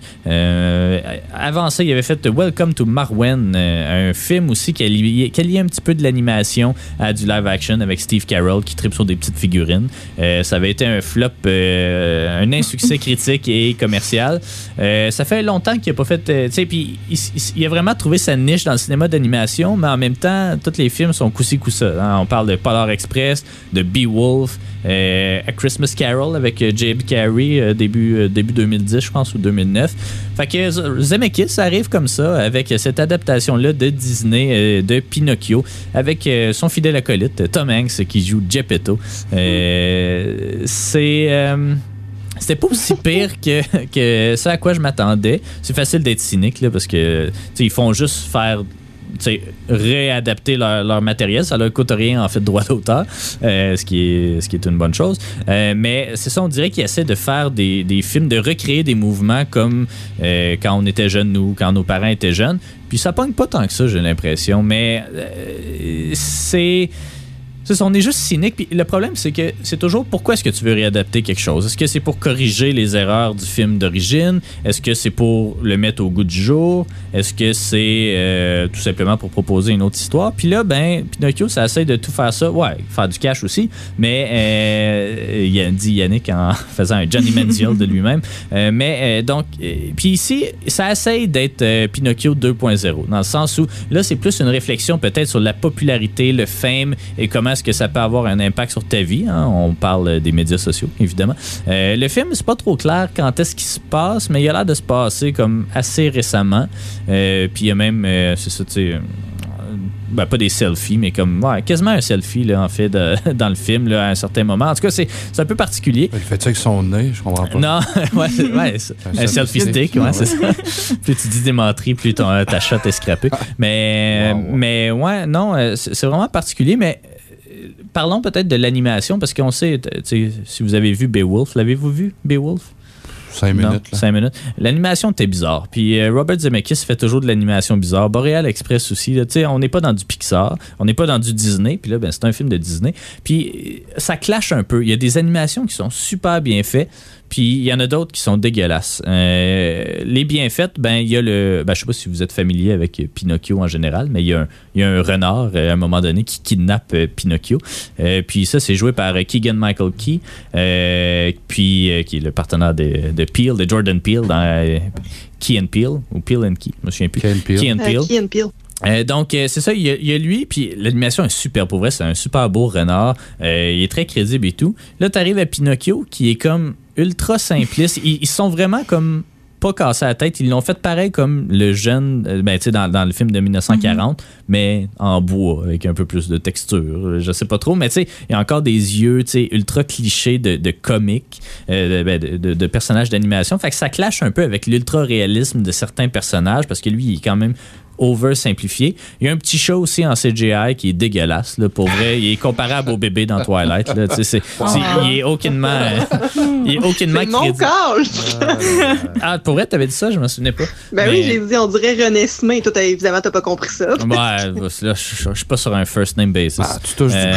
Avant ça, il avait fait Welcome to Marwen, un film aussi qui alliait, qui alliait un petit peu de l'animation à du live action avec Steve Carell qui tripe sur des petites figurines. Ça avait été un flop, un insuccès critique et commercial. Ça fait longtemps qu'il n'a pas fait. tu sais, puis il, il- il a vraiment trouvé sa niche dans cinéma d'animation, mais en même temps, tous les films sont coussi coussa. hein. On parle de Polar Express, de Beowulf, euh, A Christmas Carol avec euh, J.B. Carey euh, début, euh, début 2010, je pense, ou 2009. Fait que Zemeckis arrive comme ça avec cette adaptation-là de Disney de Pinocchio avec son fidèle acolyte Tom Hanks qui joue Geppetto. C'est. C'était pas aussi pire que, que ça à quoi je m'attendais. C'est facile d'être cynique là, parce que ils font juste faire réadapter leur, leur matériel. Ça leur coûte rien en fait droit d'auteur, euh, ce, qui est, ce qui est une bonne chose. Euh, mais c'est ça, on dirait qu'ils essaient de faire des, des films, de recréer des mouvements comme euh, quand on était jeunes, nous, quand nos parents étaient jeunes. Puis ça pogne pas tant que ça, j'ai l'impression. Mais euh, c'est. On est juste cynique. Puis le problème, c'est que c'est toujours pourquoi est-ce que tu veux réadapter quelque chose? Est-ce que c'est pour corriger les erreurs du film d'origine? Est-ce que c'est pour le mettre au goût du jour? Est-ce que c'est euh, tout simplement pour proposer une autre histoire? Puis là, ben, Pinocchio, ça essaie de tout faire ça. Ouais, faire du cash aussi. Mais, euh, il dit Yannick en faisant un Johnny Manziel de lui-même. Euh, mais euh, donc, euh, puis ici, ça essaye d'être Pinocchio 2.0, dans le sens où là, c'est plus une réflexion peut-être sur la popularité, le fame et comment est-ce que ça peut avoir un impact sur ta vie. hein. On parle des médias sociaux, évidemment. Euh, le film, c'est pas trop clair quand est-ce qu'il se passe, mais il a l'air de se passer comme assez récemment. Euh, puis il y a même, euh, c'est ça, tu sais. ben, pas des selfies, mais comme ouais, quasiment un selfie là, en fait de- dans le film là, à un certain moment. En tout cas, c'est un peu particulier. Il fait ça avec son nez, je comprends pas. Non, ouais, ouais, Un un selfie stick, stick, ouais, c'est ça. plus tu dis des menteries, plus ton, ta shot est scrappée. Mais, Wow, mais ouais, non, c'est vraiment particulier, mais parlons peut-être de l'animation, parce qu'on sait, si vous avez vu Beowulf, l'avez-vous vu, Beowulf? Cinq Non, minutes. là. cinq minutes. L'animation était bizarre. Puis euh, Robert Zemeckis fait toujours de l'animation bizarre. Boreal Express aussi. là. On n'est pas dans du Pixar, on n'est pas dans du Disney. Puis là, ben, c'est un film de Disney. Puis euh, ça clash un peu. Il y a des animations qui sont super bien faites. Puis il y en a d'autres qui sont dégueulasses. Euh, les bien faites, ben il y a le, ben, je sais pas si vous êtes familier avec euh, Pinocchio en général, mais il y a un, il y a un renard euh, à un moment donné qui kidnappe Pinocchio. Euh, puis ça, c'est joué par Keegan Michael Key, euh, puis euh, qui est le partenaire de, de Peel, de Jordan Peel dans euh, Key and Peel ou Peel and Key, je me souviens plus. Ken Peele. Key and Peele. Key and Peele. Euh, donc, euh, c'est ça, il y, a, il y a lui, puis l'animation est super pour vrai, c'est un super beau renard, euh, il est très crédible et tout. Là, t'arrives à Pinocchio, qui est comme ultra simpliste, ils, ils sont vraiment comme pas cassés à la tête, ils l'ont fait pareil comme le jeune, ben tu sais, dans, dans le film de 1940, mais en bois, avec un peu plus de texture, je sais pas trop, mais tu sais, il y a encore des yeux, tu sais, ultra clichés de, de comiques, de, ben, de- de- de personnages d'animation, fait que ça clash un peu avec l'ultra-réalisme de certains personnages, parce que lui, il est quand même over simplifié. Il y a un petit show aussi en CGI qui est dégueulasse. Là, pour vrai, il est comparable au bébé dans Twilight. Là, c'est, c'est- il est aucunement, euh, il est aucunement C'est mon crédible. call! Ah, pour vrai, t'avais dit ça, je me souvenais pas. Ben Mais- oui, j'ai dit, on dirait René Smain. Toi, évidemment, t'as pas compris ça. Ouais, là, je je- je suis pas sur un first name basis. Ah, tu touches Euh,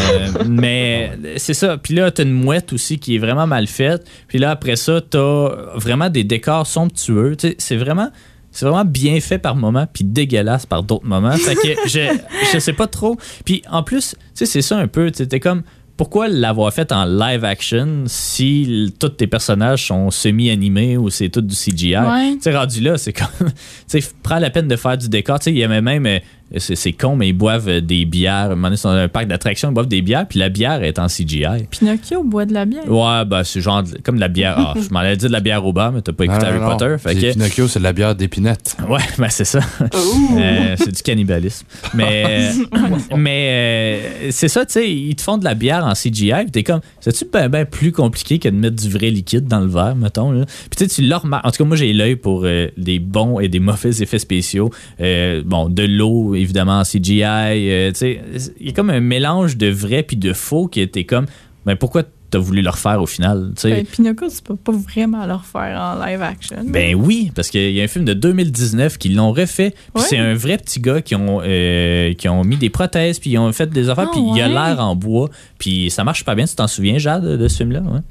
mais c'est ça. Puis là, t'as une mouette aussi qui est vraiment mal faite. Puis là, après ça, t'as vraiment des décors somptueux. C'est vraiment. C'est vraiment bien fait par moments, puis dégueulasse par d'autres moments. Fait que je, je sais pas trop. Puis en plus, tu sais, c'est ça un peu. T'es comme pourquoi l'avoir fait en live action si tous tes personnages sont semi-animés ou c'est tout du CGI? Ouais. Tu sais, rendu là, c'est comme. Tu sais, prends la peine de faire du décor. Tu sais, il y avait même. Euh, C'est c'est con, mais ils boivent euh, des bières. À un moment donné, ils sont dans un parc d'attractions, ils boivent des bières, puis la bière est en CGI. Pinocchio boit de la bière. Ouais, bah, c'est genre de- comme de la bière. Ah, je m'en allais dire de la bière au bar, mais t'as pas écouté Non, Harry non. Potter. Fait C'est que, Pinocchio, c'est de la bière d'épinette. Ouais, ben c'est ça. Euh, c'est du cannibalisme. Mais, mais euh, c'est ça, tu sais, ils te font de la bière en CGI, puis t'es comme, c'est-tu ben, ben plus compliqué que de mettre du vrai liquide dans le verre, mettons, là? Puis tu sais, tu le remarques. En tout cas, moi, j'ai l'œil pour euh, des bons et des mauvais effets spéciaux. Euh, bon, de l'eau, évidemment, en CGI. euh, il y a comme un mélange de vrai puis de faux qui était comme, ben pourquoi t'as voulu le refaire au final, sais? Ben, Pinocchio, tu peux pas vraiment le refaire en live action. Ben oui, parce qu'il y a un film de 2019 qui l'ont refait. Puis Ouais. c'est un vrai petit gars qui ont, euh, qui ont mis des prothèses, puis ils ont fait des affaires, Ah puis il a ouais? l'air en bois. Puis ça marche pas bien. Tu t'en souviens, Jade, de, de ce film-là? Ouais?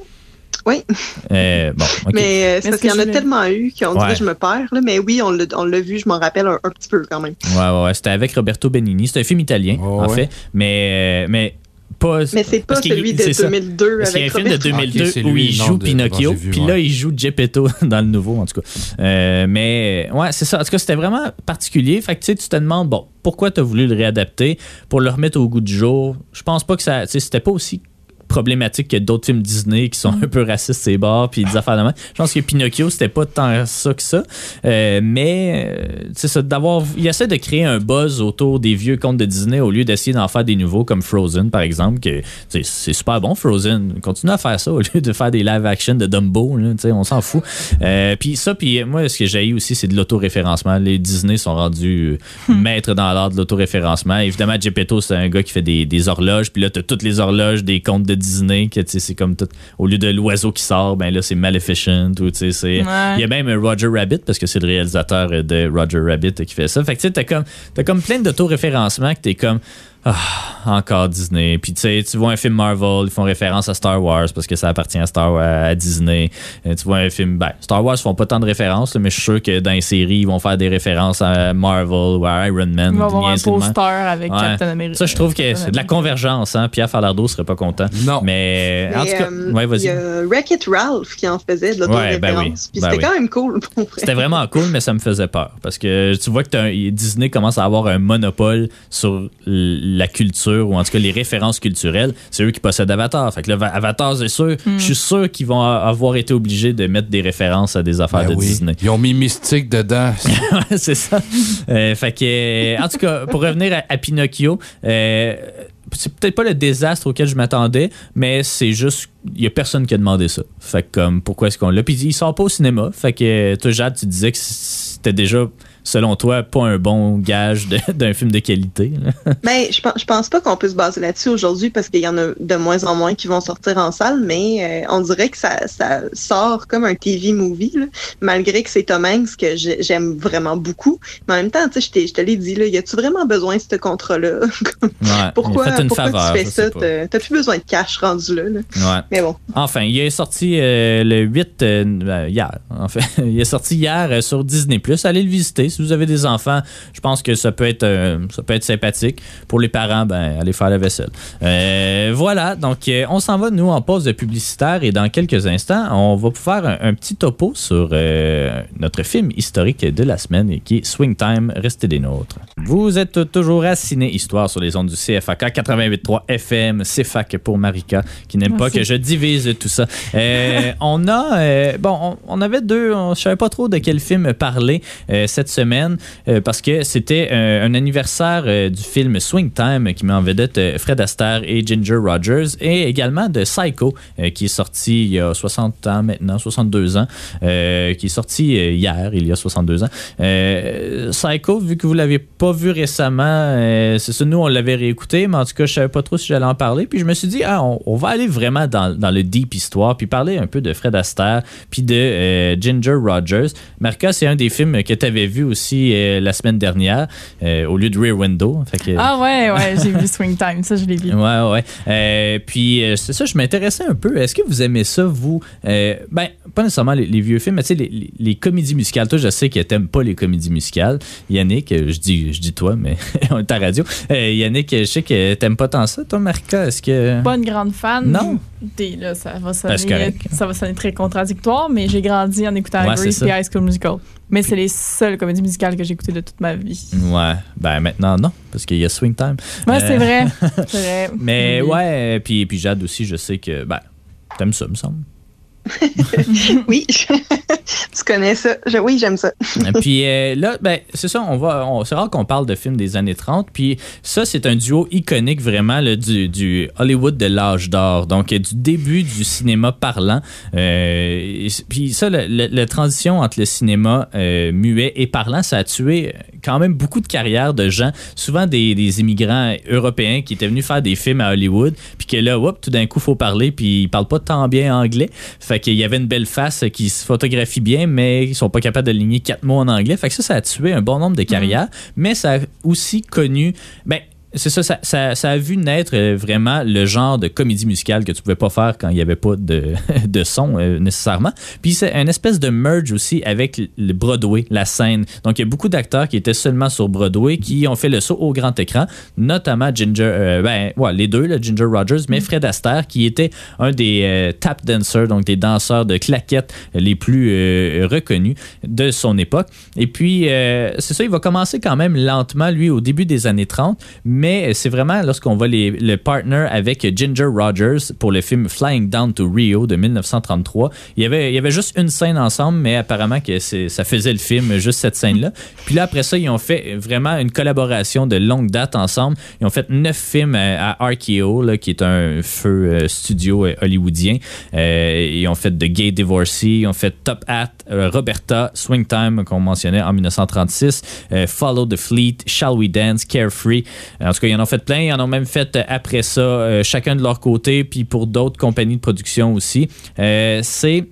Oui. Euh, bon, ok. Mais euh, c'est ce parce qu'il y en a tellement eu qu'on Ouais. dirait que je me perds. Là, mais oui, on l'a on l'a vu, je m'en rappelle un, un petit peu quand même. Ouais, ouais, ouais. C'était avec Roberto Benigni. C'est un film italien, Oh, en ouais. fait. Mais, euh, mais pas. Mais c'est pas parce qu'il- celui de c'est ça. 2002 Parce qu'il y a un avec film de Roberto. 2002 Ok, c'est où lui, il joue de- Pinocchio, vu, puis ouais. là, il joue Geppetto dans le nouveau, en tout cas. Euh, mais ouais, c'est ça. En tout cas, c'était vraiment particulier. Fait que tu sais, tu te demandes, bon, pourquoi tu as voulu le réadapter pour le remettre au goût du jour? Je pense pas que ça. Tu sais, c'était pas aussi problématique que d'autres films Disney qui sont un peu racistes ces bars puis des affaires de même. Je pense que Pinocchio c'était pas tant ça que ça. Euh, mais euh, c'est ça d'avoir il essaie de créer un buzz autour des vieux contes de Disney au lieu d'essayer d'en faire des nouveaux comme Frozen par exemple que c'est super bon Frozen. Continue à faire ça au lieu de faire des live action de Dumbo là, tu sais, on s'en fout. Euh, puis ça puis moi ce que j'ai aussi c'est de l'autoréférencement. Les Disney sont rendus euh, maîtres dans l'art de l'autoréférencement. Évidemment Geppetto c'est un gars qui fait des, des horloges puis là t'as toutes les horloges des contes de Disney que tu sais c'est comme tout au lieu de l'oiseau qui sort ben là c'est Maleficent ou c'est Ouais. il y a même Roger Rabbit parce que c'est le réalisateur de Roger Rabbit qui fait ça fait que tu sais t'as comme t'as comme plein d'autoréférencement que t'es comme ah, encore Disney. Puis tu sais, tu vois un film Marvel, ils font référence à Star Wars parce que ça appartient à Star à Disney. Euh, tu vois un film, ben, Star Wars font pas tant de références, là, mais je suis sûr que dans les séries, ils vont faire des références à Marvel ou à Iron Man. Il va y avoir un poster avec Ouais. Captain America. Ça, je trouve que c'est de la convergence. Hein? Pierre Falardeau serait pas content. Non. Mais, en Mais, tout cas, euh, ouais, Il vas-y. y a Wreck-It Ralph qui en faisait de Ouais, ben oui, l'autoréférence. Puis ben c'était oui. quand même cool. vrai. C'était vraiment cool, mais ça me faisait peur. Parce que tu vois que t'as un- Disney commence à avoir un monopole sur l- la culture, ou en tout cas les références culturelles. C'est eux qui possèdent Avatar. Fait que là, Avatar, c'est sûr, je suis sûr qu'ils vont avoir été obligés de mettre des références à des affaires Ben de oui. Disney. Ils ont mis Mystique dedans. Ouais, c'est ça. Euh, fait que, euh, en tout cas, pour revenir à, à Pinocchio, euh, c'est peut-être pas le désastre auquel je m'attendais, mais c'est juste, il y a personne qui a demandé ça. Fait que, comme, pourquoi est-ce qu'on l'a? Puis il sort pas au cinéma. Fait que, toi, Jade, tu disais que c'était déjà, selon toi, pas un bon gage d'un film de qualité. Ben, je pense, je pense pas qu'on peut se baser là-dessus aujourd'hui parce qu'il y en a de moins en moins qui vont sortir en salle, mais euh, on dirait que ça, ça sort comme un TV movie, là, malgré que c'est Tom Hanks que j'ai- j'aime vraiment beaucoup. Mais en même temps, je je te l'ai dit, là, y a-tu vraiment besoin de ce contrat-là? Ouais, pourquoi pourquoi faveur, tu fais ça? T'as plus besoin de cash rendu là. là. Ouais. Mais bon. Enfin, il est sorti euh, le 8 euh, hier. En fait, il est sorti hier sur Disney+. Allez le visiter si vous avez des enfants. Je pense que ça peut être euh, ça peut être sympathique. Pour les parents, ben allez faire la vaisselle. Euh, voilà. Donc euh, on s'en va nous en pause de publicitaire et dans quelques instants, on va faire un, un petit topo sur notre film historique de la semaine et qui est Swing Time. Restez des nôtres. Vous êtes toujours à Ciné Histoire sur les ondes du CFAK 88.3 FM. CFAK pour Marika qui n'aime pas que je divise tout ça. On a, bon, on, on avait deux, on, je savais pas trop de quel film parler cette semaine euh, parce que c'était euh, un anniversaire euh, du film Swing Time qui met en vedette Fred Astaire et Ginger Rogers et également de Psycho qui est sorti il y a 60 ans maintenant, 62 ans, qui est sorti hier, il y a 62 ans. Psycho, vu que vous l'avez pas vu récemment, c'est ça, nous on l'avait réécouté, mais en tout cas je savais pas trop si j'allais en parler, puis je me suis dit, ah, on, va aller vraiment dans, dans le deep histoire, puis parler un peu de Fred Astaire, puis de Ginger Rogers. Marca, c'est un des films que tu avais vu au aussi euh, la semaine dernière euh, au lieu de Rear Window. Fait que- Ah ouais, ouais, j'ai vu Swing Time, ça je l'ai vu. Ouais, ouais. Euh, puis c'est ça, je m'intéressais un peu. Est-ce que vous aimez ça, vous? Ben, pas nécessairement les, les vieux films, mais tu sais, les, les- les comédies musicales. Toi, je sais que t'aimes pas les comédies musicales. Yannick, je dis, je dis toi, mais on est à radio. Yannick, je sais que t'aimes pas tant ça, toi, Marika. Est-ce que. Pas une grande fan. Non? Là, ça, va Ben, sonner, correct. ça va sonner très contradictoire, mais j'ai grandi en écoutant Ouais, Grease et. High School Musical. Mais c'est les seules comédies musicales que j'ai écoutées de toute ma vie. Ouais, ben maintenant, non, parce qu'il y a Swing Time. Ouais, Euh, c'est vrai. C'est vrai. Mais Oui. ouais, puis, puis Jade aussi, je sais que, ben, t'aimes ça, me semble. Oui, tu connais ça. Je- oui, j'aime ça. puis euh, là, ben, c'est ça, on va, on- c'est rare qu'on parle de films des années 30. Puis ça, c'est un duo iconique vraiment du, du Hollywood de l'âge d'or. Donc, euh, du début du cinéma parlant. Euh, puis ça, la transition entre le cinéma muet et parlant, ça a tué quand même beaucoup de carrières de gens, souvent des, des immigrants européens qui étaient venus faire des films à Hollywood. Puis que là, tout d'un coup, faut parler. Puis ils parlent pas tant bien anglais. Fait qu'il y avait une belle face qui se photographie bien, mais ils sont pas capables de ligner quatre mots en anglais. Fait que ça, ça a tué un bon nombre de carrières. Mais ça a aussi connu. Ben, c'est ça ça, ça, ça a vu naître euh, vraiment le genre de comédie musicale que tu pouvais pas faire quand il y avait pas de, de son euh, nécessairement. Puis c'est un espèce de merge aussi avec le Broadway, la scène. Donc il y a beaucoup d'acteurs qui étaient seulement sur Broadway qui ont fait le saut au grand écran, notamment Ginger, euh, ben ouais, les deux, là, Ginger Rogers, mais Fred Astaire qui était un des euh, tap dancers, donc des danseurs de claquettes les plus reconnus de son époque. Et puis c'est ça, il va commencer quand même lentement lui au début des années 30, mais c'est vraiment lorsqu'on va les, le partner avec Ginger Rogers pour le film Flying Down to Rio de 1933. Il y avait, il y avait juste une scène ensemble, mais apparemment que ça faisait le film, juste cette scène-là. Puis là, après ça, ils ont fait vraiment une collaboration de longue date ensemble. Ils ont fait neuf films à, à RKO, là, qui est un feu euh, studio euh, hollywoodien. Euh, ils ont fait The Gay Divorcee, ils ont fait Top Hat, euh, Roberta, Swing Time, qu'on mentionnait en 1936, euh, Follow the Fleet, Shall We Dance, Carefree. En tout cas, ils en ont fait plein. Ils en ont même fait euh, après ça, euh, chacun de leur côté, puis pour d'autres compagnies de production aussi. Euh, c'est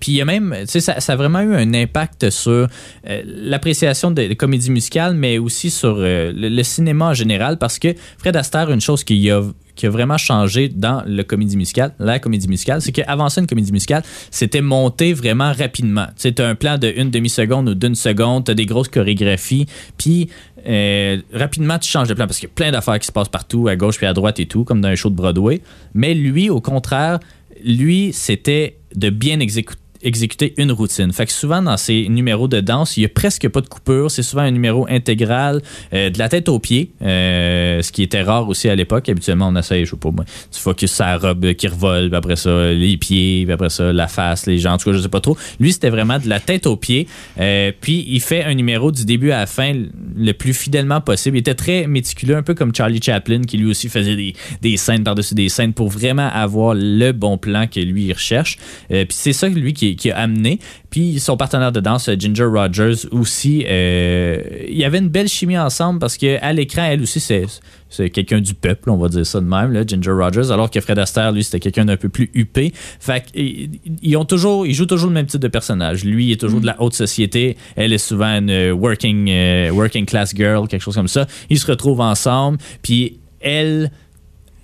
puis il y a même, tu sais, ça, a vraiment eu un impact sur euh, l'appréciation des, comédies musicales, mais aussi sur euh, le, cinéma en général, parce que Fred Astaire, une chose qui a qui a vraiment changé dans le comédie musicale, la comédie musicale, c'est qu'avant ça, une comédie musicale, c'était monté vraiment rapidement. T'as un plan de une demi-seconde ou d'une seconde, t'as des grosses chorégraphies, puis euh, rapidement, tu changes de plan parce qu'il y a plein d'affaires qui se passent partout, à gauche puis à droite et tout, comme dans un show de Broadway. Mais lui, au contraire, lui, c'était de bien exécuter exécuter une routine. Fait que souvent dans ces numéros de danse, il y a presque pas de coupure. C'est souvent un numéro intégral, euh, de la tête aux pieds, euh, ce qui était rare aussi à l'époque. Habituellement, on essaye, je sais pas moi, tu focuses sa robe qui revole, puis après ça, les pieds, puis après ça, la face, les jambes, en tout cas, je sais pas trop. Lui, c'était vraiment de la tête aux pieds. Euh, puis il fait un numéro du début à la fin le plus fidèlement possible. Il était très méticuleux, un peu comme Charlie Chaplin, qui lui aussi faisait des, des scènes par-dessus des scènes pour vraiment avoir le bon plan que lui il recherche. Puis c'est ça lui qui, qui a amené. Puis son partenaire de danse, Ginger Rogers, aussi, euh, il y avait une belle chimie ensemble parce qu'à l'écran, elle aussi, c'est c'est quelqu'un du peuple, on va dire ça de même, là, Ginger Rogers, alors que Fred Astaire, lui, c'était quelqu'un d'un peu plus huppé. Fait qu'ils ils ont toujours, ils jouent toujours le même type de personnage. Lui, il est toujours de la haute société. Elle est souvent une euh, working, euh, working class girl, quelque chose comme ça. Ils se retrouvent ensemble. Puis elle,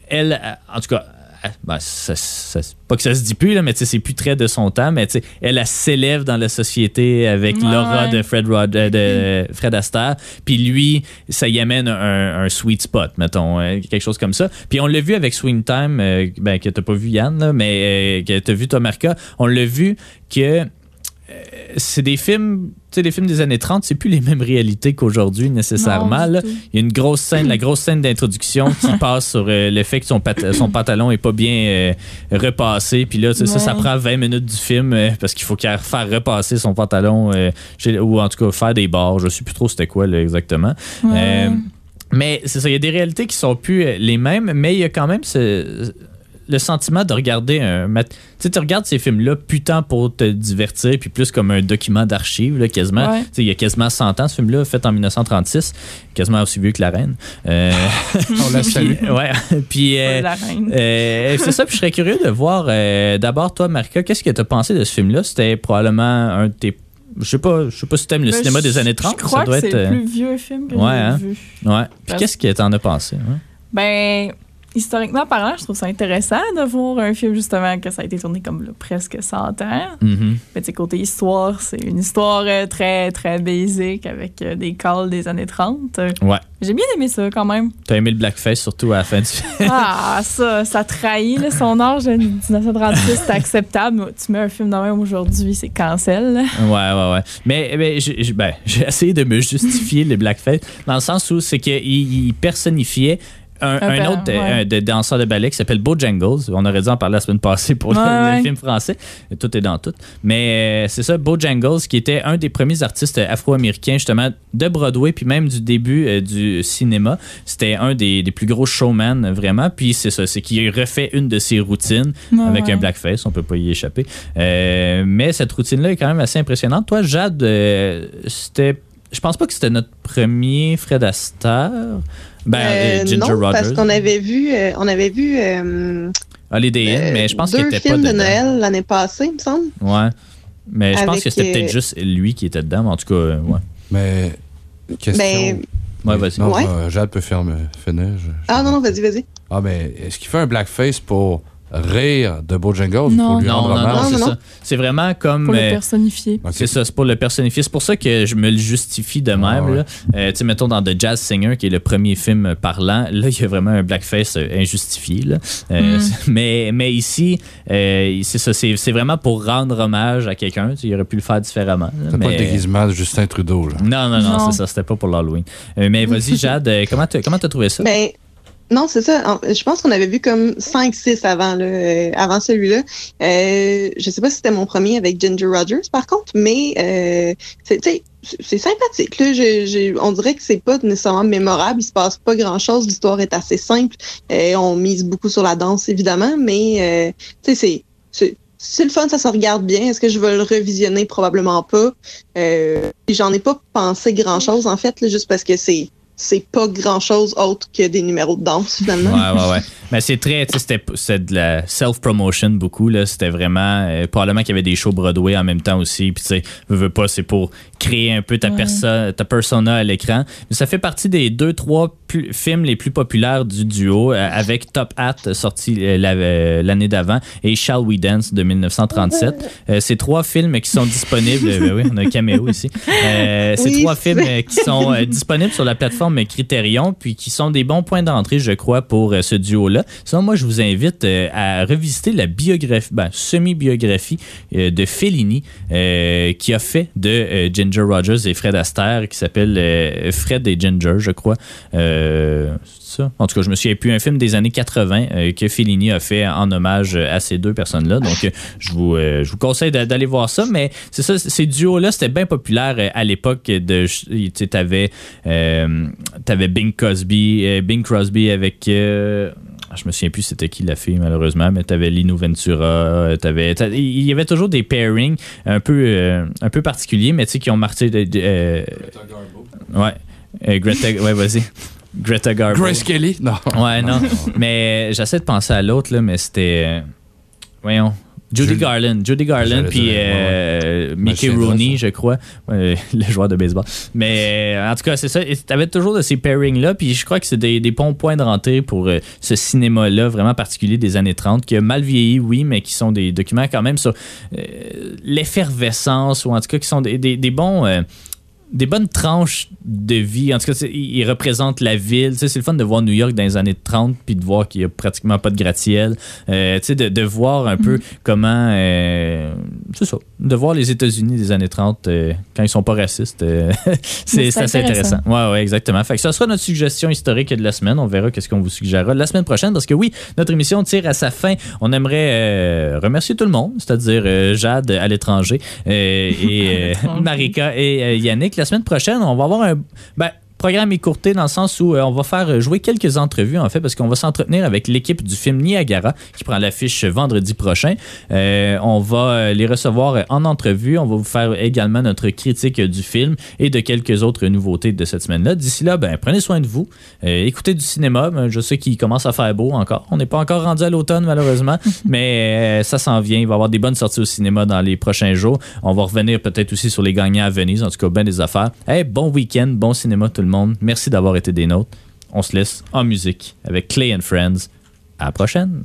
elle, en tout cas, ben, ça- ça- pas que ça se dit plus, là, mais tu sais, c'est plus très de son temps, mais elle, elle s'élève dans la société avec Ouais, l'aura de Fred, Rod- euh, de Fred Astaire. Puis lui, ça y amène un, un sweet spot, mettons, euh, quelque chose comme ça. Puis on l'a vu avec Swing Time, euh, ben, que t'as pas vu Yann, là, mais euh, que t'as vu toi, Marca. On l'a vu que c'est des films, tu sais, les films des années 30, c'est plus les mêmes réalités qu'aujourd'hui nécessairement. Non. Il y a une grosse scène, la grosse scène d'introduction qui passe sur euh, le fait que son, pat- son pantalon est pas bien euh, repassé. Puis là, ça, ça prend 20 minutes du film euh, parce qu'il faut qu'elle faire repasser son pantalon euh, chez- ou en tout cas faire des barres. Je sais plus trop c'était quoi là, exactement. Ouais. Euh, mais c'est ça, il y a des réalités qui sont plus euh, les mêmes, mais il y a quand même ce- le sentiment de regarder un. Tu sais, tu regardes ces films-là plus tant pour te divertir, puis plus comme un document d'archives, là, quasiment. Ouais. Tu sais, il y a quasiment 100 ans, ce film-là, fait en 1936, quasiment aussi vieux que La Reine. Euh, On la salue. ouais. puis. euh, la reine. euh, c'est ça, puis je serais curieux de voir. euh, D'abord, toi, Marika, qu'est-ce que tu as pensé de ce film-là? C'était probablement un de tes Je sais pas, je sais pas si t'aimes le Ben, cinéma je- des années 30. Je crois ça doit que c'est être. le euh, plus vieux film que ouais, hein? vu. Ouais. Puis Parce- qu'est-ce que t'en as pensé? hein? Ben, historiquement parlant, je trouve ça intéressant de voir un film justement que ça a été tourné comme là, presque 100 ans. Mhm. Mais tu sais, côté histoire, c'est une histoire euh, très, très basique avec euh, des calls des années 30. Euh, Ouais. J'ai bien aimé ça quand même. T'as aimé le blackface, surtout à la fin du film. Ah, ça, ça trahit là, son âge de 1936, c'est acceptable. Tu mets un film de même aujourd'hui, c'est cancel. là. Ouais, ouais, ouais. Mais, mais j'ai j'ai- ben, j'ai essayé de me justifier le blackface dans le sens où c'est qu'il il personnifiait un, Un un autre ouais. de danseur de ballet qui s'appelle Bojangles. On aurait dû en parler la semaine passée pour le, Ouais, le ouais. film français. Tout est dans tout. Mais euh, c'est ça, Bojangles, qui était un des premiers artistes afro-américains, justement, de Broadway, puis même du début euh, du cinéma. C'était un des, des plus gros showman, vraiment. Puis c'est ça, c'est qu'il refait une de ses routines avec un blackface, on peut pas y échapper. Euh, mais cette routine-là est quand même assez impressionnante. Toi, Jade, euh, c'était. Je pense pas que c'était notre premier Fred Astaire. Ben, euh, Euh, Ginger non, Rogers. parce qu'on avait vu, euh, on avait vu euh, Holiday Inn, euh, mais je pense qu'il deux était pas films de dedans. Noël l'année passée, il me semble. Ouais. Mais je pense que c'était euh, peut-être juste lui qui était dedans. mais En tout cas, ouais. Mais, question. Ben, Ouais, vas-y. Non, Ouais. Jade peut faire me finir. je- ah non, non, vas-y, vas-y. Ah, mais est-ce qu'il fait un blackface pour rire de Bojangles Non. pour lui Non, rendre non, non, hommage? Non, c'est non, ça. C'est vraiment comme. Pour le euh, personnifier. C'est ça, c'est pour le personnifier. C'est pour ça que je me le justifie de même. Ah ouais. là. Euh, tu sais, mettons dans The Jazz Singer, qui est le premier film parlant, là, il y a vraiment un blackface euh, injustifié. Là. Euh, Mm. mais, mais ici, euh, c'est ça, c'est c'est vraiment pour rendre hommage à quelqu'un. Il aurait pu le faire différemment. là, C'est pas le déguisement de Justin Trudeau, là. Non, non, non, Non. c'est ça, c'était pas pour l'Halloween. Euh, mais vas-y, Jade, comment t'as comment t'as trouvé ça? Ben, non, c'est ça. Je pense qu'on avait vu comme 5-6 avant, euh, avant celui-là. Euh, je sais pas si c'était mon premier avec Ginger Rogers, par contre, mais euh, c'est sympathique. Là. Je- on dirait que c'est pas nécessairement mémorable. Il se passe pas grand-chose. L'histoire est assez simple. Euh, on mise beaucoup sur la danse, évidemment, mais euh, c'est- c'est le fun, ça se regarde bien. Est-ce que je vais le revisionner? Probablement pas. Euh, J'en ai pas pensé grand-chose, en fait, là, juste parce que c'est c'est pas grand-chose autre que des numéros de danse, finalement. Ouais, ouais, ouais. Mais c'est très, tu sais, c'était c'était de la self-promotion beaucoup, là. C'était vraiment, euh, probablement qu'il y avait des shows Broadway en même temps aussi. Puis, tu sais, veux, veux pas, c'est pour créer un peu ta, Ouais. perso- ta persona à l'écran. Mais ça fait partie des deux, trois films les plus populaires du duo, euh, avec Top Hat, sorti euh, euh, l'année d'avant, et Shall We Dance de 1937. Euh, ces trois films qui sont disponibles, ben oui, on a un caméo ici. Ces trois films qui sont disponibles sur la plateforme Criterion, puis qui sont des bons points d'entrée, je crois, pour ce duo-là. Sinon, moi, je vous invite à revisiter la biographie, ben, semi-biographie de Fellini, qui a fait de euh, Rogers et Fred Astaire, qui s'appelle euh, Fred et Ginger, je crois. Euh, ça. En tout cas, je me souviens plus un film des années 80 euh, que Fellini a fait en hommage à ces deux personnes-là. Donc, euh, je vous, conseille d'a- d'aller voir ça. Mais c'est ça, ces duos-là, c'était bien populaire à l'époque. Tu sais, t'avais, Bing Crosby, Bing Crosby avec. Euh, je me souviens plus c'était qui la fille malheureusement, mais t'avais Lino Ventura, euh, t'avais, t'a- il y avait toujours des pairings un peu, euh, un peu particuliers, mais tu sais qui ont marqué. de- de- euh, ouais, Euh, Greta, ouais vas-y, Greta Garbo. Grace Kelly? Non. Ouais, non. mais euh, j'essaie de penser à l'autre, là, mais c'était. euh, voyons. Judy Garland. Judy Garland, puis euh, Mickey Rooney, je crois. Ouais, le joueur de baseball. Mais euh, en tout cas, c'est ça. Tu avais toujours de ces pairings-là, puis je crois que c'est des, des bons points de rentrée pour euh, ce cinéma-là, vraiment particulier des années 30, qui a mal vieilli, oui, mais qui sont des documents quand même sur l'effervescence, ou en tout cas qui sont des, des- des bons. Des bonnes tranches de vie. En tout cas, ils représentent la ville. C'est le fun de voir New York dans les années 30 puis de voir qu'il n'y a pratiquement pas de gratte-ciel. Euh, tu sais, de, de voir un peu comment... euh, c'est ça. De voir les États-Unis des années 30 euh, quand ils sont pas racistes. euh, c'est assez intéressant. Ouais, ouais, exactement. Fait que ça sera notre suggestion historique de la semaine. On verra qu'est-ce qu'on vous suggérera la semaine prochaine parce que oui, notre émission tire à sa fin. On aimerait euh, remercier tout le monde, c'est-à-dire Jade à l'étranger et. Marika et Yannick. La semaine prochaine, on va avoir un ben, programme écourté dans le sens où on va faire jouer quelques entrevues, en fait, parce qu'on va s'entretenir avec l'équipe du film Niagara qui prend l'affiche vendredi prochain. on va les recevoir en entrevue. On va vous faire également notre critique du film et de quelques autres nouveautés de cette semaine-là. D'ici là, ben, prenez soin de vous. écoutez du cinéma. Ben, je sais qu'il commence à faire beau encore. On n'est pas encore rendu à l'automne, malheureusement, mais ça s'en vient. Il va y avoir des bonnes sorties au cinéma dans les prochains jours. On va revenir peut-être aussi sur les gagnants à Venise. En tout cas, bien des affaires. Hey, bon week-end, bon cinéma tout Merci d'avoir été des nôtres. On se laisse en musique avec Clay and Friends. À la prochaine.